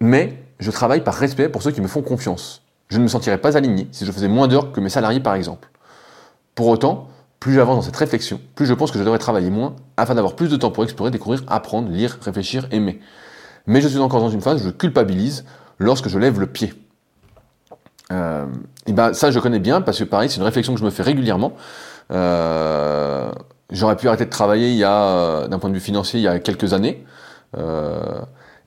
mais je travaille par respect pour ceux qui me font confiance. Je ne me sentirais pas aligné si je faisais moins d'heures que mes salariés, par exemple. Pour autant, plus j'avance dans cette réflexion, plus je pense que je devrais travailler moins afin d'avoir plus de temps pour explorer, découvrir, apprendre, lire, réfléchir, aimer. Mais je suis encore dans une phase où je culpabilise lorsque je lève le pied. Euh, et ben ça je connais bien parce que pareil c'est une réflexion que je me fais régulièrement. Euh, J'aurais pu arrêter de travailler il y a, euh, d'un point de vue financier, il y a quelques années. Euh,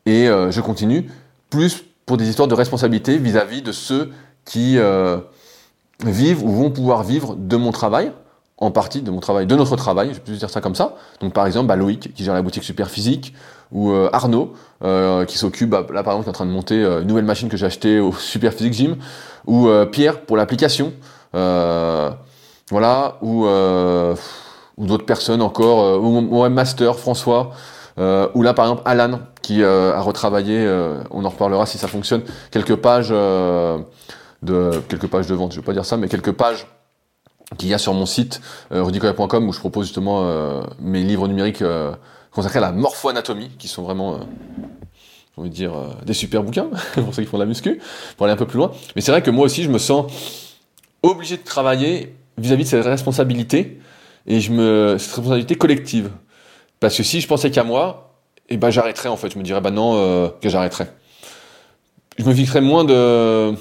et euh, je continue, plus pour des histoires de responsabilité vis-à-vis de ceux qui euh, vivent ou vont pouvoir vivre de mon travail, en partie de mon travail, de notre travail, je peux dire ça comme ça. Donc par exemple, bah, Loïc qui gère la boutique Super Physique, ou euh, Arnaud qui s'occupe, bah, là par exemple, qui est en train de monter une nouvelle machine que j'ai achetée au Super Physique Gym, ou Pierre pour l'application, voilà, ou, ou d'autres personnes encore, ou mon master François, ou là par exemple Alan qui a retravaillé, on en reparlera si ça fonctionne, quelques pages de quelques pages de vente, je vais pas dire ça, mais quelques pages qu'il y a sur mon site euh, où je propose justement euh, mes livres numériques euh, consacrés à la morpho-anatomie, qui sont vraiment, j'ai envie de dire, des super bouquins pour ceux qui font de la muscu, pour aller un peu plus loin. Mais c'est vrai que moi aussi, je me sens obligé de travailler vis-à-vis de cette responsabilité et je me cette responsabilité collective. Parce que si je pensais qu'à moi, eh ben j'arrêterais en fait. Je me dirais bah non que j'arrêterais. Je me fixerais moins de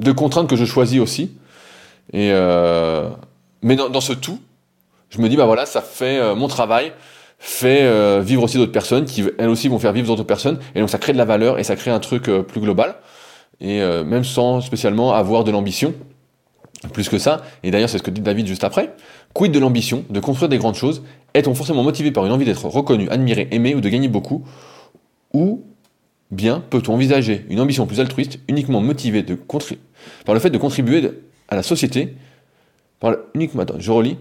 de contraintes que je choisis aussi. Et euh, mais dans, ce tout, je me dis bah voilà, ça fait euh, mon travail fait euh, vivre aussi d'autres personnes qui elles aussi vont faire vivre d'autres personnes. Et donc ça crée de la valeur et ça crée un truc plus global. Et même sans spécialement avoir de l'ambition plus que ça. Et d'ailleurs c'est ce que dit David juste après. Quid de l'ambition de construire des grandes choses? Est-on forcément motivé par une envie d'être reconnu admiré aimé ou de gagner beaucoup? Ou bien peut-on envisager une ambition plus altruiste uniquement motivée de par le fait de contribuer à la société, par uniquement, attends, je relis,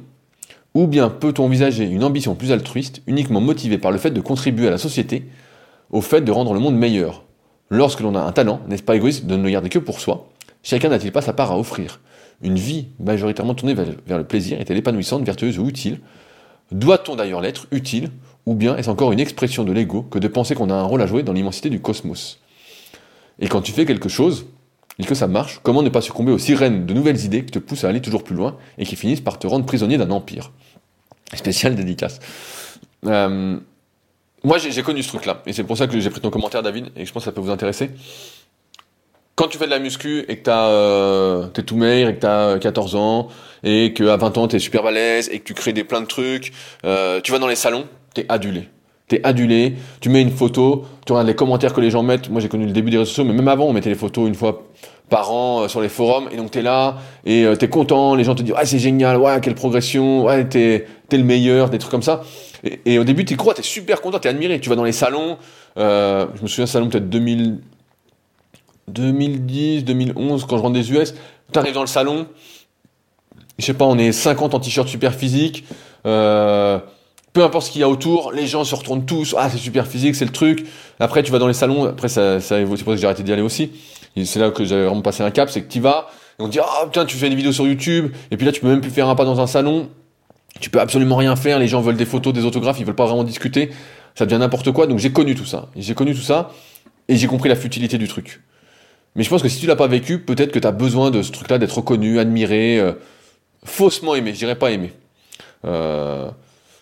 ou bien peut-on envisager une ambition plus altruiste uniquement motivée par le fait de contribuer à la société, au fait de rendre le monde meilleur? Lorsque l'on a un talent, n'est-ce pas égoïste de ne le garder que pour soi? Chacun n'a-t-il pas sa part à offrir? Une vie majoritairement tournée vers le plaisir est-elle épanouissante, vertueuse ou utile? Doit-on d'ailleurs l'être utile? Ou bien est-ce encore une expression de l'ego que de penser qu'on a un rôle à jouer dans l'immensité du cosmos? Et quand tu fais quelque chose, et que ça marche, comment ne pas succomber aux sirènes de nouvelles idées qui te poussent à aller toujours plus loin et qui finissent par te rendre prisonnier d'un empire? Spécial dédicace. Euh, moi, j'ai connu ce truc-là, et c'est pour ça que j'ai pris ton commentaire, David, et je pense que ça peut vous intéresser. Quand tu fais de la muscu et que t'as, euh, t'es tout maigre et que t'as 14 ans, et qu'à 20 ans t'es super balèze, et que tu crées des plein de trucs, euh, tu vas dans les salons, t'es adulé. T'es adulé, tu mets une photo, tu regardes les commentaires que les gens mettent. Moi, j'ai connu le début des réseaux sociaux, mais même avant, on mettait les photos une fois par an euh, sur les forums. Et donc, t'es là, et euh, t'es content, les gens te disent, ah, c'est génial, ouais, quelle progression, ouais, t'es, t'es le meilleur, des trucs comme ça. Et, au début, t'y crois, t'es super content, t'es admiré. Tu vas dans les salons, euh, je me souviens, salon peut-être 2000, 2010, 2011, quand je rentre des US, t'arrives dans le salon, je sais pas, on est 50 en t-shirt super physique, euh, peu importe ce qu'il y a autour, les gens se retournent tous, ah c'est super physique, c'est le truc. Après tu vas dans les salons, après ça, ça c'est pour ça que j'ai arrêté d'y aller aussi. C'est là que j'avais vraiment passé un cap, c'est que tu vas, et on te dit ah putain tu fais des vidéos sur YouTube, et puis là tu peux même plus faire un pas dans un salon, tu peux absolument rien faire, les gens veulent des photos, des autographes, ils veulent pas vraiment discuter, ça devient n'importe quoi. Donc j'ai connu tout ça, j'ai connu tout ça, et j'ai compris la futilité du truc. Mais je pense que si tu l'as pas vécu, peut-être que tu as besoin de ce truc-là, d'être reconnu, admiré, euh, faussement aimé, je dirais pas aimé. Euh,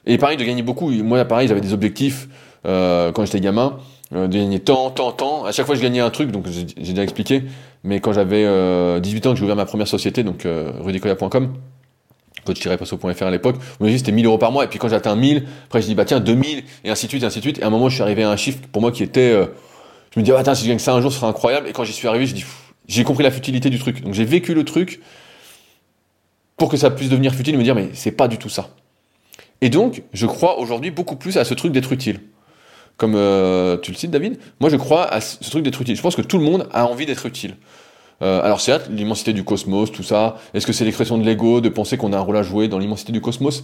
et pareil, de gagner beaucoup. Moi, pareil, j'avais des objectifs euh, quand j'étais gamin, euh, de gagner tant, tant, tant. À chaque fois, je gagnais un truc, donc j'ai déjà expliqué. Mais quand j'avais 18 ans, que j'ai ouvert ma première société, donc euh, rudicoya.com, coach-passo.fr à l'époque, on m'a dit c'était 1000 euros par mois. Et puis quand j'atteins 1000, après je dis bah tiens 2000 et ainsi de suite, et ainsi de suite. Et à un moment, je suis arrivé à un chiffre pour moi qui était, je me dis ah, attends si je gagne ça un jour, ce sera incroyable. Et quand j'y suis arrivé, je dis j'ai compris la futilité du truc. Donc j'ai vécu le truc pour que ça puisse devenir futile me dire mais c'est pas du tout ça. Et donc, je crois aujourd'hui beaucoup plus à ce truc d'être utile. Comme euh, tu le cites, David, moi je crois à ce truc d'être utile. Je pense que tout le monde a envie d'être utile. Euh, alors certes, l'immensité du cosmos, tout ça, est-ce que c'est l'expression de l'ego de penser qu'on a un rôle à jouer dans l'immensité du cosmos?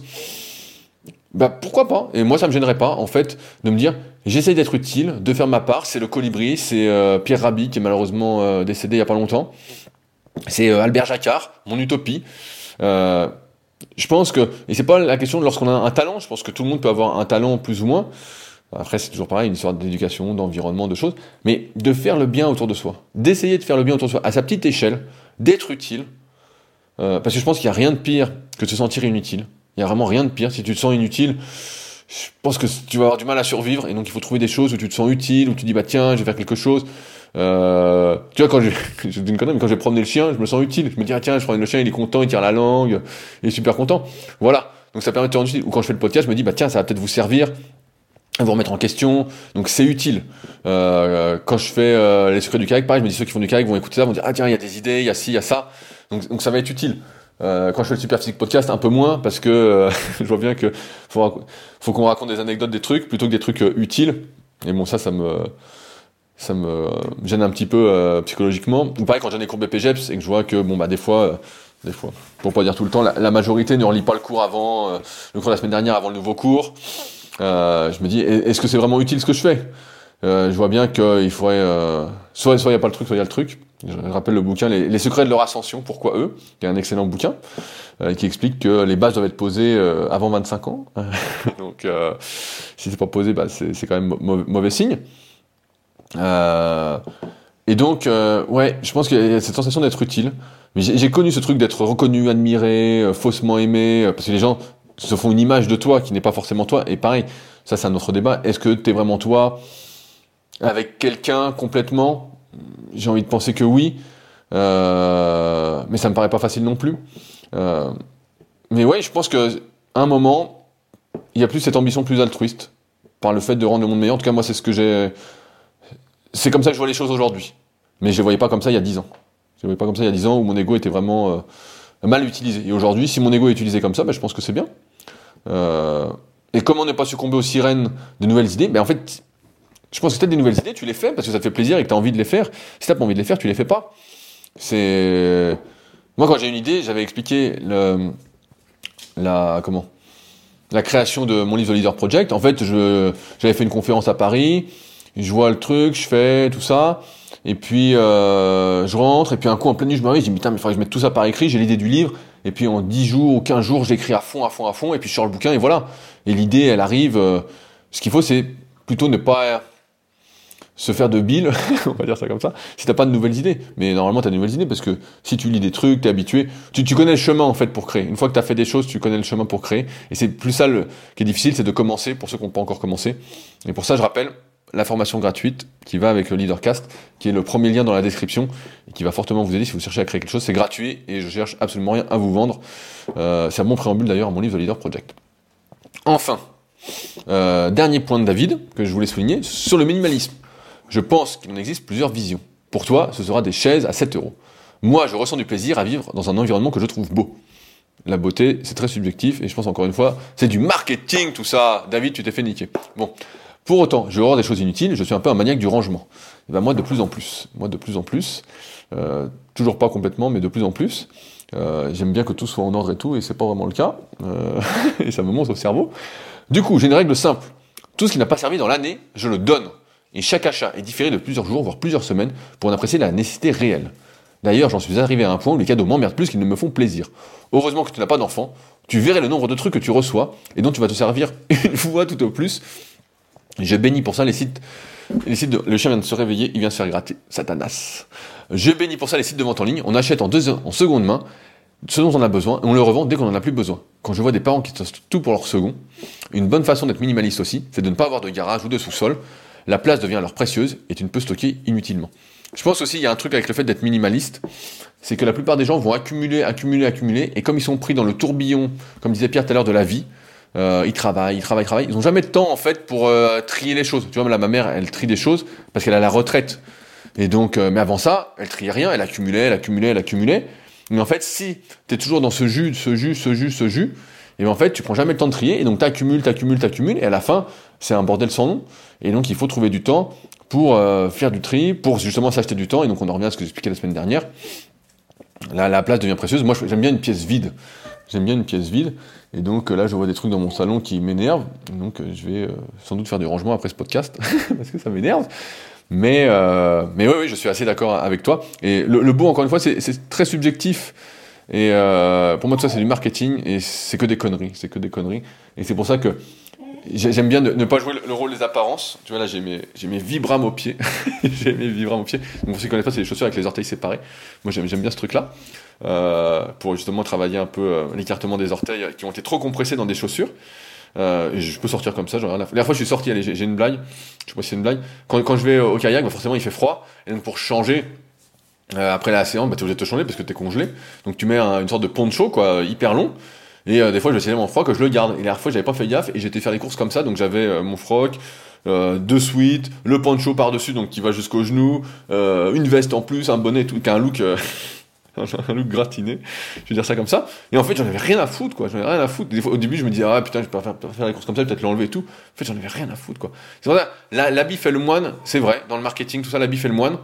Bah pourquoi pas? Et moi ça me gênerait pas, en fait, de me dire, j'essaye d'être utile, de faire ma part, c'est le colibri, c'est euh, Pierre Rabhi qui est malheureusement décédé il y a pas longtemps, c'est Albert Jacquard, mon utopie. Je pense que, et c'est pas la question de lorsqu'on a un talent, je pense que tout le monde peut avoir un talent plus ou moins. Après, c'est toujours pareil, une histoire d'éducation, d'environnement, de choses. Mais de faire le bien autour de soi. D'essayer de faire le bien autour de soi, à sa petite échelle, d'être utile. Euh, parce que je pense qu'il n'y a rien de pire que de se sentir inutile. Il n'y a vraiment rien de pire. Si tu te sens inutile, je pense que tu vas avoir du mal à survivre. Et donc, il faut trouver des choses où tu te sens utile, où tu dis, bah tiens, je vais faire quelque chose. Euh, tu vois, quand je, je dis une connerie, quand je vais le chien, je me sens utile. Je me dis, ah, tiens, je promène le chien, il est content, il tire la langue, il est super content. Voilà. Donc ça permet de te rendre utile. Ou quand je fais le podcast, je me dis, bah tiens, ça va peut-être vous servir vous remettre en question. Donc c'est utile. Euh, quand je fais euh, les secrets du kayak, pareil, je me dis, ceux qui font du kayak vont écouter ça, vont dire, ah tiens, il y a des idées, il y a ci, il y a ça. Donc, donc ça va être utile. Euh, quand je fais le Super Physique Podcast, un peu moins, parce que euh, je vois bien que faut, faut qu'on raconte des anecdotes, des trucs, plutôt que des trucs euh, utiles. Et bon, ça, ça me ça me gêne un petit peu psychologiquement. Ou pareil, quand j'ai des cours BPGEPS et que je vois que, bon, bah, des fois, des fois, pour pas dire tout le temps, la, majorité ne relit pas le cours avant, le cours de la semaine dernière avant le nouveau cours. je me dis, est-ce que c'est vraiment utile ce que je fais? Je vois bien qu'il faudrait, soit il n'y a pas le truc, soit il y a le truc. Je rappelle le bouquin les, secrets de leur ascension, pourquoi eux, qui est un excellent bouquin, euh, qui explique que les bases doivent être posées euh, avant 25 ans. Donc euh, si c'est pas posé, bah, c'est quand même mauvais, signe. Et donc, ouais, je pense qu'il y a cette sensation d'être utile. J'ai connu ce truc d'être reconnu, admiré, faussement aimé, parce que les gens se font une image de toi qui n'est pas forcément toi. Et pareil, ça c'est un autre débat. Est-ce que tu es vraiment toi avec quelqu'un complètement? J'ai envie de penser que oui, euh, mais ça me paraît pas facile non plus. Euh, mais ouais, je pense que un moment, il y a plus cette ambition plus altruiste par le fait de rendre le monde meilleur. En tout cas, moi, c'est ce que j'ai. C'est comme ça que je vois les choses aujourd'hui. Mais je les voyais pas comme ça il y a 10 ans. Je les voyais pas comme ça il y a 10 ans où mon ego était vraiment euh, mal utilisé. Et aujourd'hui, si mon ego est utilisé comme ça, ben, je pense que c'est bien. et comment ne pas succomber aux sirènes de nouvelles idées ben, En fait, je pense que as des nouvelles idées, tu les fais parce que ça te fait plaisir et que tu as envie de les faire. Si tu pas envie de les faire, tu les fais pas. C'est moi quand j'ai une idée, j'avais expliqué la comment la création de mon livre The Leader Project. En fait, j'avais fait une conférence à Paris, je vois le truc, je fais tout ça. Et puis euh, je rentre, et puis un coup en pleine nuit, je me réveille, je dis putain, mais il faudrait que je mette tout ça par écrit, j'ai l'idée du livre, et puis en 10 jours ou 15 jours, j'écris à fond, à fond, à fond, et puis je sors le bouquin, et voilà. Et l'idée, elle arrive. Euh, ce qu'il faut, c'est plutôt ne pas se faire de billes, on va dire ça comme ça, si t'as pas de nouvelles idées. Mais normalement, t'as de nouvelles idées parce que si tu lis des trucs, t'es habitué, tu, tu, connais le chemin en fait pour créer. Une fois que t'as fait des choses, tu connais le chemin pour créer. Et c'est plus ça le, qui est difficile, c'est de commencer pour ceux qui n'ont pas encore commencé. Et pour ça, je rappelle la formation gratuite qui va avec le Leadercast, qui est le premier lien dans la description et qui va fortement vous aider si vous cherchez à créer quelque chose. C'est gratuit et je cherche absolument rien à vous vendre. Euh, c'est un bon préambule d'ailleurs à mon livre The Leader Project. Enfin, euh, dernier point de David que je voulais souligner sur le minimalisme. Je pense qu'il en existe plusieurs visions. Pour toi, ce sera des chaises à 7 euros. Moi, je ressens du plaisir à vivre dans un environnement que je trouve beau. La beauté, c'est très subjectif, et je pense encore une fois, c'est du marketing tout ça. David, tu t'es fait niquer. Bon. Pour autant, je avoir des choses inutiles, je suis un peu un maniaque du rangement. Et ben moi, de plus en plus. Moi, de plus en plus. Euh, toujours pas complètement, mais de plus en plus. Euh, J'aime bien que tout soit en ordre et tout, et c'est pas vraiment le cas. Euh, et ça me monte au cerveau. Du coup, j'ai une règle simple. Tout ce qui n'a pas servi dans l'année, je le donne et chaque achat est différé de plusieurs jours, voire plusieurs semaines, pour en apprécier la nécessité réelle. D'ailleurs, j'en suis arrivé à un point où les cadeaux m'emmerdent plus qu'ils ne me font plaisir. Heureusement que tu n'as pas d'enfant, tu verrais le nombre de trucs que tu reçois et dont tu vas te servir une fois tout au plus. Je bénis pour ça les sites. Le chien vient de se réveiller, il vient se faire gratter. Satanas. Je bénis pour ça les sites de vente en ligne. On achète en, deux, en seconde main ce dont on a besoin et on le revend dès qu'on n'en a plus besoin. Quand je vois des parents qui testent tout pour leur second, une bonne façon d'être minimaliste aussi, c'est de ne pas avoir de garage ou de sous-sol, la place devient alors précieuse et tu ne peux stocker inutilement. Je pense aussi, il y a un truc avec le fait d'être minimaliste, c'est que la plupart des gens vont accumuler, accumuler, accumuler, et comme ils sont pris dans le tourbillon, comme disait Pierre tout à l'heure, de la vie, euh, ils travaillent, ils travaillent, ils travaillent, ils n'ont jamais de temps en fait pour euh, trier les choses. Tu vois, ma mère, elle trie des choses parce qu'elle a la retraite. Et donc, euh, mais avant ça, elle triait rien, elle accumulait, elle accumulait, elle accumulait. Mais en fait, si tu es toujours dans ce jus, ce jus, ce jus, ce jus, et ben, en fait, tu prends jamais le temps de trier, et donc tu accumules, tu accumules, tu accumules, et à la fin, c'est un bordel sans nom. Et donc, il faut trouver du temps pour faire du tri, pour justement s'acheter du temps. Et donc, on en revient à ce que j'expliquais la semaine dernière. Là, la place devient précieuse. Moi, j'aime bien une pièce vide. J'aime bien une pièce vide. Et donc, là, je vois des trucs dans mon salon qui m'énervent. Donc, je vais euh, sans doute faire du rangement après ce podcast, parce que ça m'énerve. Mais, euh, mais oui, oui, je suis assez d'accord avec toi. Et le, le beau, encore une fois, c'est très subjectif. Et euh, pour moi, tout ça, c'est du marketing et c'est que des conneries. C'est que des conneries. Et c'est pour ça que J'aime bien ne, pas jouer le, rôle des apparences. Tu vois, là, j'ai mes, mes Vibram aux pieds. j'ai mes Vibram aux pieds. Donc, pour ceux qui connaissent pas, c'est des chaussures avec les orteils séparés. Moi, j'aime, bien ce truc-là. Euh, pour justement travailler un peu euh, l'écartement des orteils qui ont été trop compressés dans des chaussures. Euh, je peux sortir comme ça. Genre, la dernière fois, je suis sorti, j'ai, une blague. Je sais pas si c'est une blague. Quand, quand je vais au kayak, bah, forcément, il fait froid. Et donc, pour changer, après la séance, bah, tu es obligé de te changer parce que tu es congelé. Donc, tu mets une sorte de poncho, quoi, hyper long. Et euh, des fois, je vais mon froc, je le garde. Et la dernière fois, j'avais pas fait gaffe et j'étais faire les courses comme ça. Donc j'avais euh, mon froc, euh, deux suites, le poncho par-dessus, donc qui va jusqu'au genou, une veste en plus, un bonnet, tout, un look un look gratiné, je vais dire ça comme ça. Et en fait, j'en avais rien à foutre, quoi. J'en avais rien à foutre. Des fois, au début, je me disais, ah putain, je peux faire, faire les courses comme ça, peut-être l'enlever et tout. En fait, j'en avais rien à foutre, quoi. C'est vrai, l'habit fait le moine, c'est vrai. Dans le marketing, tout ça, l'habit fait le moine.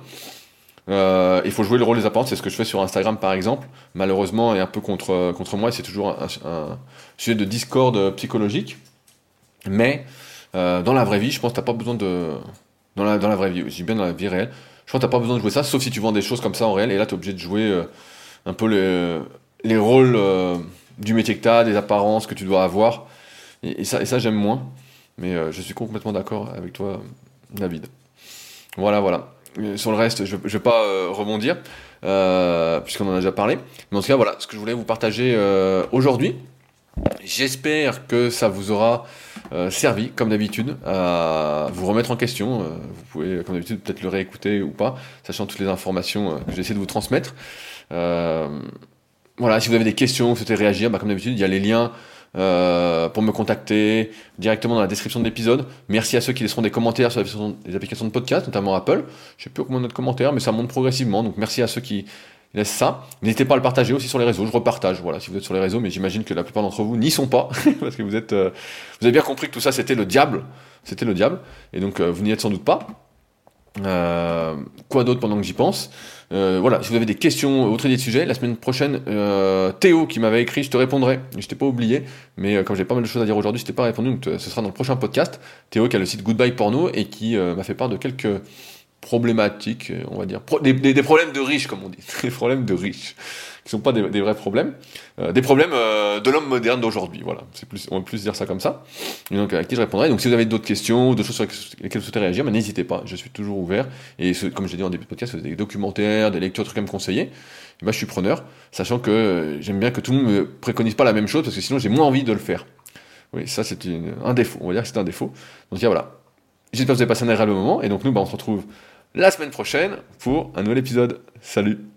Euh, il faut jouer le rôle des apparences, c'est ce que je fais sur Instagram par exemple, malheureusement et un peu contre, contre moi, c'est toujours un, sujet de discorde psychologique, mais euh, dans la vraie vie, je pense que t'as pas besoin de... Dans la, dans la vraie vie, je dis bien dans la vie réelle, je pense que t'as pas besoin de jouer ça, sauf si tu vends des choses comme ça en réel, et là tu es obligé de jouer euh, un peu les, les rôles du métier que tu as, des apparences que tu dois avoir, et ça j'aime moins, mais je suis complètement d'accord avec toi, David. Voilà, voilà. Euh, sur le reste, je ne vais pas euh, rebondir, euh, puisqu'on en a déjà parlé. Mais en tout cas, voilà ce que je voulais vous partager aujourd'hui. J'espère que ça vous aura servi, comme d'habitude, à vous remettre en question. vous pouvez, comme d'habitude, peut-être le réécouter ou pas, sachant toutes les informations que j'essaie de vous transmettre. voilà, si vous avez des questions, vous souhaitez réagir, bah, comme d'habitude, il y a les liens euh, pour me contacter directement dans la description de l'épisode. Merci à ceux qui laisseront des commentaires sur les applications de podcast, notamment Apple. Je sais plus combien de commentaires, mais ça monte progressivement. Donc merci à ceux qui laissent ça. N'hésitez pas à le partager aussi sur les réseaux. Je repartage, voilà, si vous êtes sur les réseaux, mais j'imagine que la plupart d'entre vous n'y sont pas, parce que vous êtes, euh, vous avez bien compris que tout ça c'était le diable, c'était le diable, et donc euh, vous n'y êtes sans doute pas. Quoi d'autre pendant que j'y pense? Euh, Voilà, si vous avez des questions, autre idée de sujet, la semaine prochaine, euh, Théo qui m'avait écrit, je te répondrai. Je t'ai pas oublié, mais comme j'ai pas mal de choses à dire aujourd'hui, je t'ai pas répondu, donc ce sera dans le prochain podcast. Théo qui a le site Goodbye Porno et qui m'a fait part de quelques problématiques, on va dire, des, des, problèmes de riches, comme on dit, des problèmes de riches qui sont pas des, vrais problèmes, euh, des problèmes euh, de l'homme moderne d'aujourd'hui. Voilà, c'est plus, on va plus dire ça comme ça. Et donc à qui je répondrai. Donc si vous avez d'autres questions, d'autres choses sur lesquelles vous souhaitez réagir, ben, n'hésitez pas. Je suis toujours ouvert. Et ce, comme je dit en début de podcast, si vous avez des documentaires, des lectures, trucs à me conseiller. ben, je suis preneur, sachant que euh, j'aime bien que tout le monde me préconise pas la même chose, parce que sinon j'ai moins envie de le faire. Oui, ça c'est un défaut. On va dire que c'est un défaut. Donc voilà. J'espère que vous avez passé un agréable moment. Et donc nous, ben, on se retrouve la semaine prochaine pour un nouvel épisode. Salut